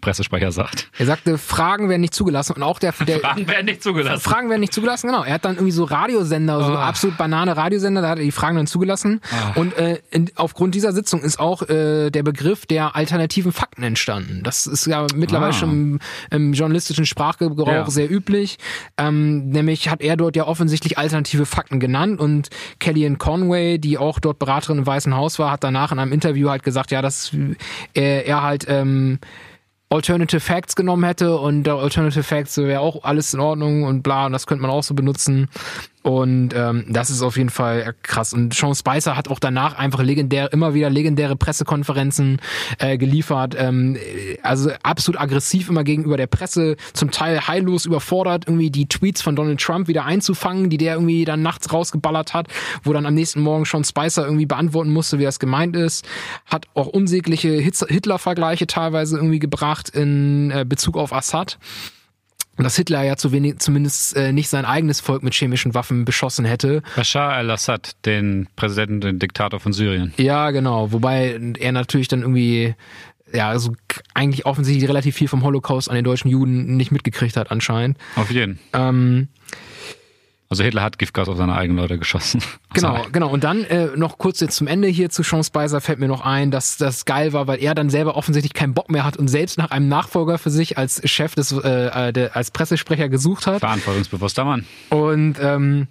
Pressesprecher sagt. Er sagte, Fragen werden nicht zugelassen und auch der, der Fragen werden nicht zugelassen. Fragen werden nicht zugelassen, genau. Er hat dann irgendwie so Radiosender, oh. so ah. absolut banane Radiosender, da hat er die Fragen dann zugelassen. Oh. Und äh, in, aufgrund dieser Sitzung ist auch äh, der Begriff der alternativen Fakten entstanden. Das ist ja mittlerweile ah. schon im, im journalistischen Sprachgebrauch ja. sehr üblich. Ähm, nämlich hat er dort ja offensichtlich alternative Fakten genannt und Kellyanne Conway, die auch dort Beraterin im Weißen Haus war, hat danach in einem Interview halt gesagt, ja, dass er, er halt ähm, Alternative Facts genommen hätte und Alternative Facts wäre auch alles in Ordnung und bla und das könnte man auch so benutzen. Und ähm, das ist auf jeden Fall krass. Und Sean Spicer hat auch danach einfach legendär, immer wieder legendäre Pressekonferenzen äh, geliefert. Ähm, also absolut aggressiv immer gegenüber der Presse, zum Teil heillos überfordert, irgendwie die Tweets von Donald Trump wieder einzufangen, die der irgendwie dann nachts rausgeballert hat, wo dann am nächsten Morgen Sean Spicer irgendwie beantworten musste, wie das gemeint ist. Hat auch unsägliche Hitler-Vergleiche teilweise irgendwie gebracht in äh, Bezug auf Assad dass Hitler ja zu wenig, zumindest äh, nicht sein eigenes Volk mit chemischen Waffen beschossen hätte. Bashar al-Assad, den Präsidenten, den Diktator von Syrien. Ja, genau. Wobei er natürlich dann irgendwie ja, also eigentlich offensichtlich relativ viel vom Holocaust an den deutschen Juden nicht mitgekriegt hat anscheinend. Auf jeden. Ähm, Also Hitler hat Giftgas auf seine eigenen Leute geschossen. Genau, genau. Und dann äh, noch kurz jetzt zum Ende hier zu Sean Spicer fällt mir noch ein, dass das geil war, weil er dann selber offensichtlich keinen Bock mehr hat und selbst nach einem Nachfolger für sich als Chef des, äh, äh der, als Pressesprecher gesucht hat. Verantwortungsbewusster Mann. Und ähm,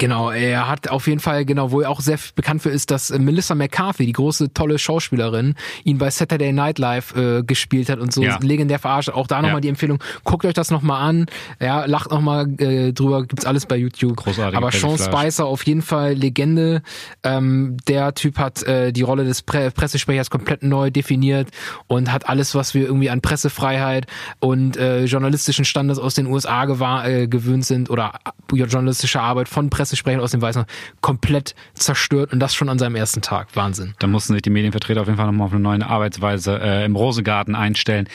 Genau, er hat auf jeden Fall, genau, wo er auch sehr bekannt für ist, dass Melissa McCarthy, die große, tolle Schauspielerin, ihn bei Saturday Night Live äh, gespielt hat und so Ja. legendär verarscht. Auch da nochmal Ja. die Empfehlung, guckt euch das nochmal an, ja, lacht nochmal äh, drüber, gibt's alles bei YouTube. Großartige Aber Sean. Spicer auf jeden Fall Legende. Ähm, der Typ hat äh, die Rolle des Pre Pressesprechers komplett neu definiert und hat alles, was wir irgendwie an Pressefreiheit und äh, journalistischen Standards aus den USA äh, gewöhnt sind oder äh, journalistische Arbeit von Pressesprechern aus dem Weißen Haus komplett zerstört und das schon an seinem ersten Tag. Wahnsinn. Da mussten sich die Medienvertreter auf jeden Fall nochmal auf eine neue Arbeitsweise äh, im Rosengarten einstellen.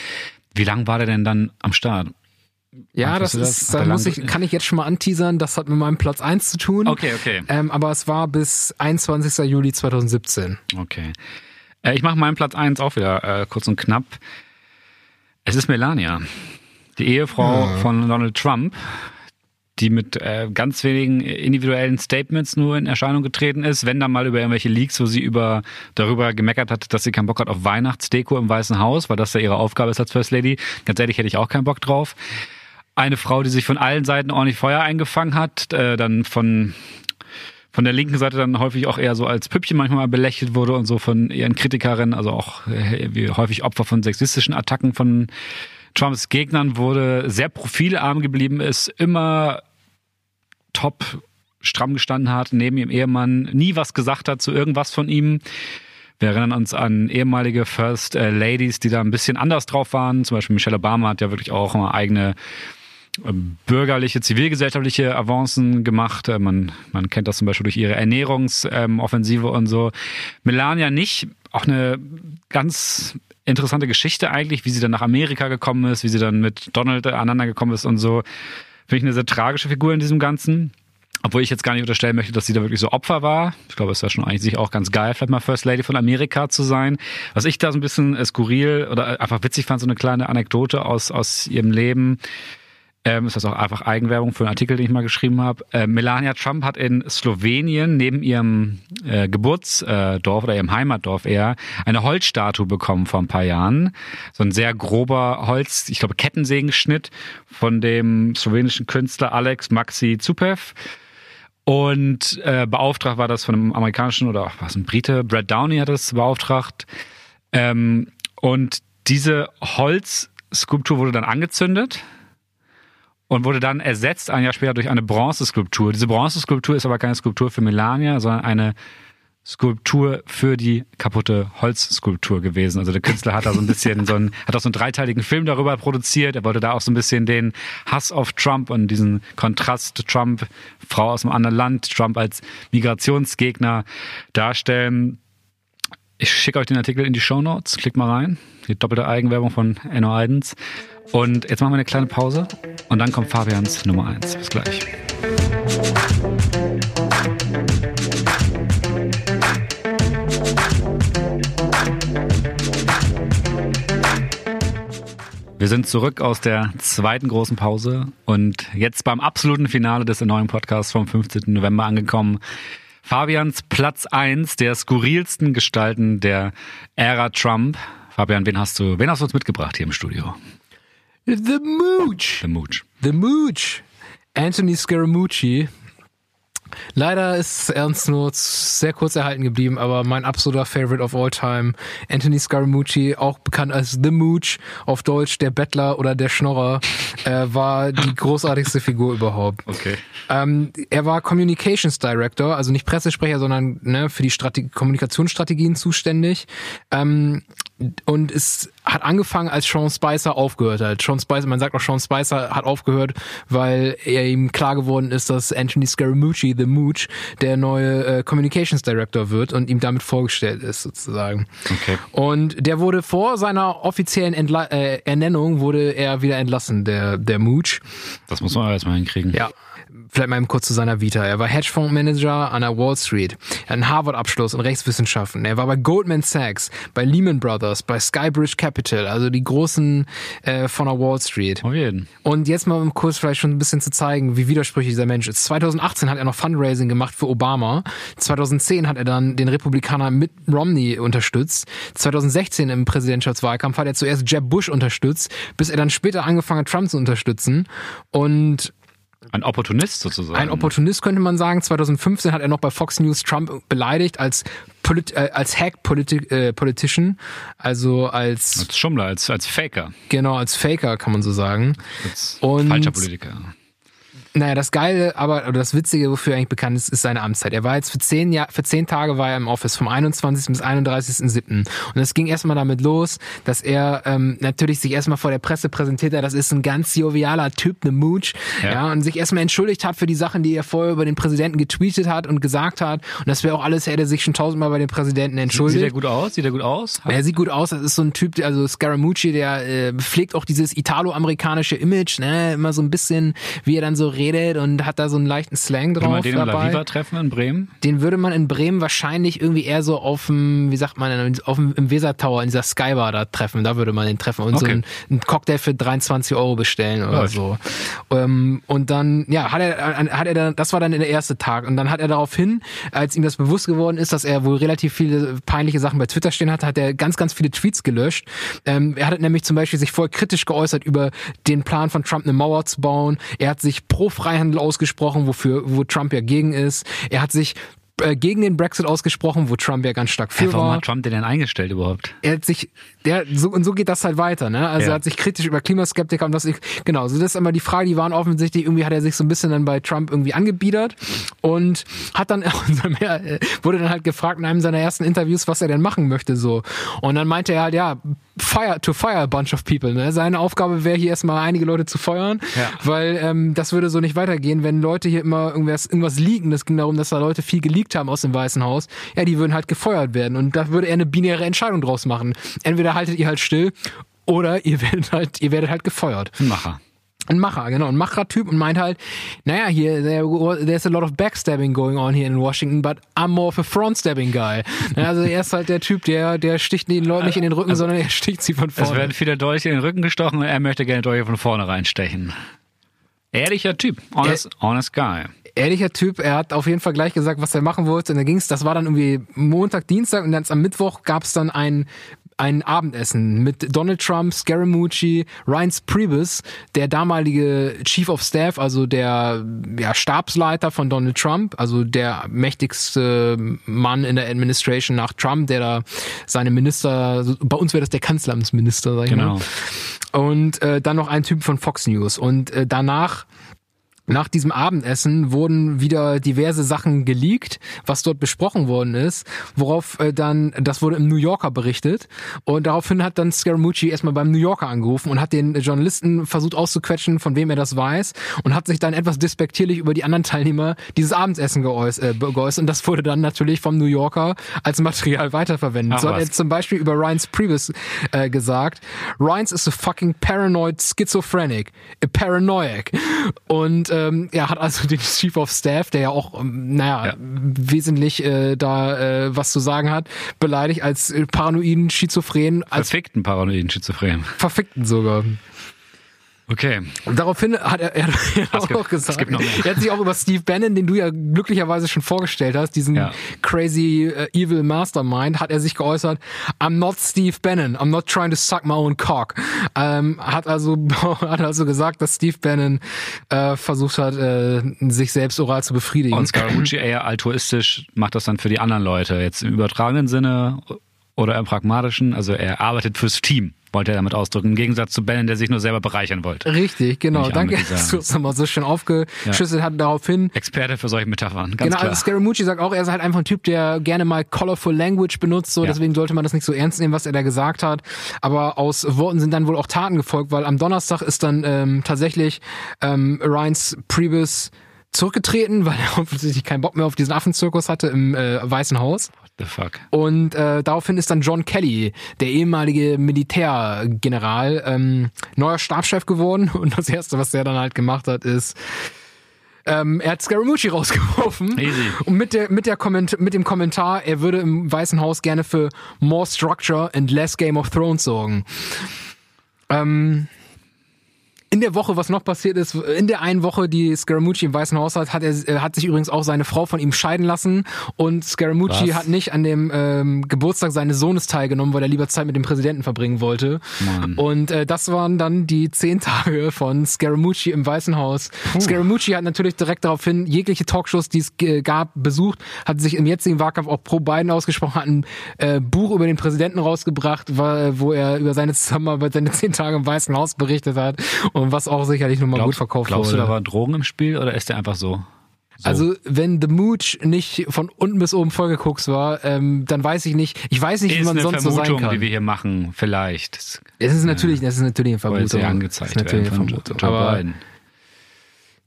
Wie lange war der denn dann am Start? Ja, das das? ist, da muss ich, kann ich jetzt schon mal anteasern, das hat mit meinem Platz 1 zu tun. Okay, okay. Ähm, aber es war bis 21. Juli 2017. Okay. Äh, ich mache meinen Platz eins auch wieder äh, kurz und knapp. Es ist Melania, die Ehefrau von Donald Trump, die mit äh, ganz wenigen individuellen Statements nur in Erscheinung getreten ist, wenn dann mal über irgendwelche Leaks, wo sie über darüber gemeckert hat, dass sie keinen Bock hat auf Weihnachtsdeko im Weißen Haus, weil das ja ihre Aufgabe ist als First Lady. Ganz ehrlich, hätte ich auch keinen Bock drauf. Eine Frau, die sich von allen Seiten ordentlich Feuer eingefangen hat, äh, dann von von der linken Seite dann häufig auch eher so als Püppchen manchmal belächelt wurde und so von ihren Kritikerinnen, also auch äh, häufig Opfer von sexistischen Attacken von Trumps Gegnern wurde, sehr profilarm geblieben ist, immer top stramm gestanden hat, neben ihrem Ehemann, nie was gesagt hat zu irgendwas von ihm. Wir erinnern uns an ehemalige First äh, Ladies, die da ein bisschen anders drauf waren. Zum Beispiel Michelle Obama hat ja wirklich auch immer eigene äh, bürgerliche, zivilgesellschaftliche Avancen gemacht. Äh, Man, man kennt das zum Beispiel durch ihre Ernährungsoffensive und so. Melania nicht. Auch eine ganz interessante Geschichte eigentlich, wie sie dann nach Amerika gekommen ist, wie sie dann mit Donald aneinander gekommen ist und so. Finde ich eine sehr tragische Figur in diesem Ganzen. Obwohl ich jetzt gar nicht unterstellen möchte, dass sie da wirklich so Opfer war. Ich glaube, es ja schon eigentlich sich auch ganz geil, vielleicht mal First Lady von Amerika zu sein. Was ich da so ein bisschen äh, skurril oder einfach witzig fand, so eine kleine Anekdote aus, aus ihrem Leben. Ähm, ist das auch einfach Eigenwerbung für einen Artikel, den ich mal geschrieben habe. Äh, Melania Trump hat in Slowenien neben ihrem äh, Geburtsdorf oder ihrem Heimatdorf eher eine Holzstatue bekommen vor ein paar Jahren. So ein sehr grober Holz, ich glaube Kettensägenschnitt von dem slowenischen Künstler Alex Maxi Zupev. Und äh, beauftragt war das von einem amerikanischen oder was ein Brite, Brad Downey hat das beauftragt. Ähm, und diese Holzskulptur wurde dann angezündet und wurde dann ersetzt ein Jahr später durch eine Bronzeskulptur. Diese Bronzeskulptur ist aber keine Skulptur für Melania, sondern eine Skulptur für die kaputte Holzskulptur gewesen. Also der Künstler hat da so ein bisschen so einen, hat auch so einen dreiteiligen Film darüber produziert. Er wollte da auch so ein bisschen den Hass auf Trump und diesen Kontrast Trump, Frau aus einem anderen Land, Trump als Migrationsgegner darstellen. Ich schicke euch den Artikel in die Show Notes. Klickt mal rein. Die doppelte Eigenwerbung von Enno Eidens. Und jetzt machen wir eine kleine Pause und dann kommt Fabians Nummer eins. Bis gleich. Wir sind zurück aus der zweiten großen Pause und jetzt beim absoluten Finale des neuen Podcasts vom 15. November angekommen. Fabians Platz eins der skurrilsten Gestalten der Ära Trump. Fabian, wen hast du, wen hast du uns mitgebracht hier im Studio? The Mooch. The Mooch. The Mooch. Anthony Scaramucci. Leider ist er uns nur sehr kurz erhalten geblieben, aber mein absoluter Favorite of all time, Anthony Scaramucci, auch bekannt als The Mooch, auf Deutsch der Bettler oder der Schnorrer, äh, war die großartigste Figur überhaupt. Okay. Ähm, er war Communications Director, also nicht Pressesprecher, sondern ne, für die Strate Kommunikationsstrategien zuständig. Ähm, und es hat angefangen, als Sean Spicer aufgehört hat. Sean Spicer, man sagt auch, Sean Spicer hat aufgehört, weil er ihm klar geworden ist, dass Anthony Scaramucci, The Mooch, der neue äh, Communications Director wird und ihm damit vorgestellt ist, sozusagen. Okay. Und der wurde vor seiner offiziellen Entla äh, Ernennung wurde er wieder entlassen, der, der Mooch. Das muss man erstmal hinkriegen. Ja. Vielleicht mal eben kurz zu seiner Vita. Er war Hedgefondsmanager an der Wall Street. Er hat einen Harvard-Abschluss in Rechtswissenschaften. Er war bei Goldman Sachs, bei Lehman Brothers, bei Skybridge Capital, also die großen äh, von der Wall Street. Auf jeden. Und jetzt mal im Kurs vielleicht schon ein bisschen zu zeigen, wie widersprüchlich dieser Mensch ist. 2018 hat er noch Fundraising gemacht für Obama. 2010 hat er dann den Republikaner Mitt Romney unterstützt. 2016 im Präsidentschaftswahlkampf hat er zuerst Jeb Bush unterstützt, bis er dann später angefangen hat, Trump zu unterstützen. Und Ein Opportunist sozusagen. ein Opportunist könnte man sagen. 2015 hat er noch bei Fox News Trump beleidigt als Polit äh, als Hack Politi äh, Politician, also als als Schummler, als, als Faker, genau als Faker kann man so sagen. als Und- falscher Politiker. Naja, das Geile, aber oder das Witzige, wofür er eigentlich bekannt ist, ist seine Amtszeit. Er war jetzt für zehn Jahr, für zehn Tage war er im Office, vom 21. bis 31.07. Und es ging erstmal damit los, dass er ähm, natürlich sich erstmal vor der Presse präsentiert hat, das ist ein ganz jovialer Typ, eine Mooch, ja. Ja. und sich erstmal entschuldigt hat für die Sachen, die er vorher über den Präsidenten getweetet hat und gesagt hat. Und das wäre auch alles, hätte er sich schon tausendmal bei den Präsidenten entschuldigt. Sieht er gut aus? Sieht er gut aus? Er sieht gut aus, das ist so ein Typ, also Scaramucci, der äh, pflegt auch dieses italo-amerikanische Image, ne, immer so ein bisschen, wie er dann so redet und hat da so einen leichten Slang Kann man drauf den in La dabei. Viva treffen in Bremen? Den würde man in Bremen wahrscheinlich irgendwie eher so auf dem, wie sagt man, auf dem, im Wesertower, in dieser Skybar da treffen, da würde man den treffen und so Okay. einen, einen Cocktail für 23 Euro bestellen oder Läuft. so. Ähm, und dann, ja, hat er, hat er dann, das war dann der erste Tag und dann hat er daraufhin, als ihm das bewusst geworden ist, dass er wohl relativ viele peinliche Sachen bei Twitter stehen hatte, hat er ganz, ganz viele Tweets gelöscht. Ähm, er hat nämlich zum Beispiel sich voll kritisch geäußert über den Plan von Trump, eine Mauer zu bauen. Er hat sich pro Freihandel ausgesprochen, wofür, wo Trump ja gegen ist. Er hat sich äh, gegen den Brexit ausgesprochen, wo Trump ja ganz stark für Hey, warum war hat Trump den denn eingestellt überhaupt? er hat sich, der, so, und so geht das halt weiter, ne? Also Ja. er hat sich kritisch über Klimaskeptiker und das, ich, genau, so das ist immer die Frage, die waren offensichtlich, irgendwie hat er sich so ein bisschen dann bei Trump irgendwie angebiedert und hat dann, äh, wurde dann halt gefragt in einem seiner ersten Interviews, was er denn machen möchte, so. Und dann meinte er halt, ja, fire, to fire a bunch of people, ne? Seine Aufgabe wäre hier erstmal einige Leute zu feuern, Ja. weil ähm, das würde so nicht weitergehen, wenn Leute hier immer irgendwas, irgendwas liegen. Es ging darum, dass da Leute viel geleakt haben aus dem Weißen Haus. Ja, die würden halt gefeuert werden. Und da würde er eine binäre Entscheidung draus machen. Entweder haltet ihr halt still oder ihr werdet halt, ihr werdet halt gefeuert. Macher. Ein Macher, genau, ein Macher-Typ und meint halt, naja, hier, there, there's a lot of backstabbing going on here in Washington, but I'm more of a frontstabbing guy. Also er ist halt der Typ, der, der sticht den Leuten nicht in den Rücken, sondern er sticht sie von Also, Es vorne. werden viele Dolche in den Rücken gestochen und er möchte gerne Dolche von vorne reinstechen. Ehrlicher Typ. Honest, honest guy. ehrlicher Typ. Er hat auf jeden Fall gleich gesagt, was er machen wollte. Und da ging's, das war dann irgendwie Montag, Dienstag und dann am Mittwoch gab's dann ein ein Abendessen mit Donald Trump, Scaramucci, Reince Priebus, der damalige Chief of Staff, also der ja, Stabsleiter von Donald Trump, also der mächtigste Mann in der Administration nach Trump, der da seine Minister, bei uns wäre das der Kanzleramtsminister, sag ich Genau. mal. Und äh, dann noch ein Typ von Fox News. Und äh, danach nach diesem Abendessen wurden wieder diverse Sachen geleakt, was dort besprochen worden ist, worauf äh, dann, das wurde im New Yorker berichtet und daraufhin hat dann Scaramucci erstmal beim New Yorker angerufen und hat den Journalisten versucht auszuquetschen, von wem er das weiß und hat sich dann etwas despektierlich über die anderen Teilnehmer dieses Abendessen äh, geäußert und das wurde dann natürlich vom New Yorker als Material weiterverwendet. Ach, so hat er zum Beispiel über Ryan's Priebus äh, gesagt, Ryan's is a fucking paranoid schizophrenic, a paranoiac. Und ähm, er hat also den Chief of Staff, der ja auch, ähm, naja, Ja. wesentlich äh, da äh, was zu sagen hat, beleidigt als äh, paranoiden Schizophren, als Verfickten paranoiden Schizophren. Verfickten sogar. Okay. Und daraufhin hat er, er, er hat gibt- auch gesagt, gibt noch mehr. er hat sich auch über Steve Bannon, den du ja glücklicherweise schon vorgestellt hast, diesen Ja. crazy äh, evil Mastermind, hat er sich geäußert, I'm not Steve Bannon, I'm not trying to suck my own cock. Ähm, hat also hat also gesagt, dass Steve Bannon äh, versucht hat, äh, sich selbst oral zu befriedigen. Und Scaramucci eher altruistisch macht das dann für die anderen Leute, jetzt im übertragenen Sinne oder im pragmatischen. Also er arbeitet fürs Team, wollte er damit ausdrücken. Im Gegensatz zu Bannon, der sich nur selber bereichern wollte. Richtig, genau. Danke, dass du es nochmal so schön aufgeschüsselt hat daraufhin. Experte für solche Metaphern, ganz Genau, klar. also Scaramucci sagt auch, er ist halt einfach ein Typ, der gerne mal colorful language benutzt, so Ja. deswegen sollte man das nicht so ernst nehmen, was er da gesagt hat. Aber aus Worten sind dann wohl auch Taten gefolgt, weil am Donnerstag ist dann ähm, tatsächlich ähm, Ryan's Priebus zurückgetreten, weil er offensichtlich keinen Bock mehr auf diesen Affenzirkus hatte im äh, Weißen Haus. The fuck? Und äh, daraufhin ist dann John Kelly, der ehemalige Militärgeneral, ähm, neuer Stabschef geworden. Und das Erste, was er dann halt gemacht hat, ist Ähm, er hat Scaramucci rausgeworfen. Easy. Und mit, der, mit, der Komment mit dem Kommentar, er würde im Weißen Haus gerne für more structure and less Game of Thrones sorgen. Ähm, in der Woche, was noch passiert ist, in der einen Woche, die Scaramucci im Weißen Haus hat, hat er hat sich übrigens auch seine Frau von ihm scheiden lassen und Scaramucci Was? hat nicht an dem ähm, Geburtstag seines Sohnes teilgenommen, weil er lieber Zeit mit dem Präsidenten verbringen wollte. Mann. Und äh, das waren dann die zehn Tage von Scaramucci im Weißen Haus. Scaramucci hat natürlich direkt daraufhin jegliche Talkshows, die es gab, besucht, hat sich im jetzigen Wahlkampf auch pro Biden ausgesprochen, hat ein äh, Buch über den Präsidenten rausgebracht, war, wo er über seine Zusammenarbeit, seine zehn Tage im Weißen Haus berichtet hat und was auch sicherlich nochmal gut verkauft glaubst wurde. du, da waren Drogen im Spiel oder ist der einfach so? so? Also wenn The Mooch nicht von unten bis oben vollgeguckt war, ähm, dann weiß ich nicht. Ich weiß nicht, wie ist man eine sonst so sein Vermutung, kann. die wir hier machen, vielleicht. Es ist natürlich, das ist natürlich eine Vermutung. ja angezeigt das ist natürlich eine Vermutung. Aber Biden.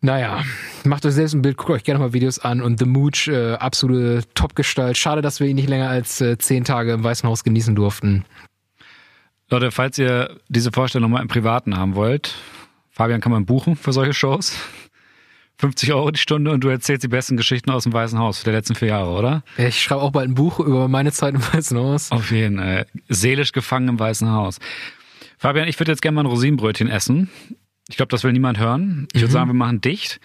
naja, macht euch selbst ein Bild, guckt euch gerne mal Videos an und The Mooch, äh, absolute Topgestalt. Schade, dass wir ihn nicht länger als äh, zehn Tage im Weißen Haus genießen durften. Leute, falls ihr diese Vorstellung mal im Privaten haben wollt, Fabian kann man buchen für solche Shows. 50 Euro die Stunde und du erzählst die besten Geschichten aus dem Weißen Haus der letzten vier Jahre, oder? Ich schreibe auch bald ein Buch über meine Zeit im Weißen Haus. Auf jeden Fall. Seelisch gefangen im Weißen Haus. Fabian, ich würde jetzt gerne mal ein Rosinenbrötchen essen. Ich glaube, das will niemand hören. Ich würde sagen, wir machen dicht.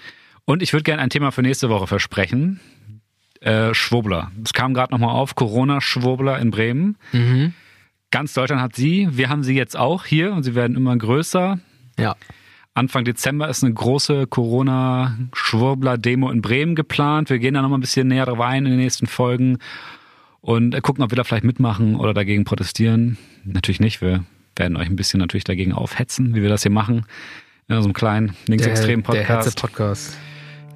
Und ich würde gerne ein Thema für nächste Woche versprechen. Äh, Schwurbler. Es kam gerade nochmal auf, Corona-Schwurbler in Bremen. Mhm. Ganz Deutschland hat sie. Wir haben sie jetzt auch hier und sie werden immer größer. Ja. Anfang Dezember ist eine große Corona-Schwurbler-Demo in Bremen geplant. Wir gehen da nochmal ein bisschen näher drauf ein in den nächsten Folgen und gucken, ob wir da vielleicht mitmachen oder dagegen protestieren. Natürlich nicht. Wir werden euch ein bisschen natürlich dagegen aufhetzen, wie wir das hier machen. In unserem kleinen linksextremen Der Podcast. Podcast.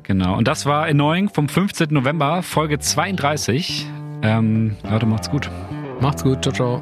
Genau. Und das war Annoying vom 15. November, Folge 32. Ähm, Leute, macht's gut. Macht's gut. Ciao, ciao.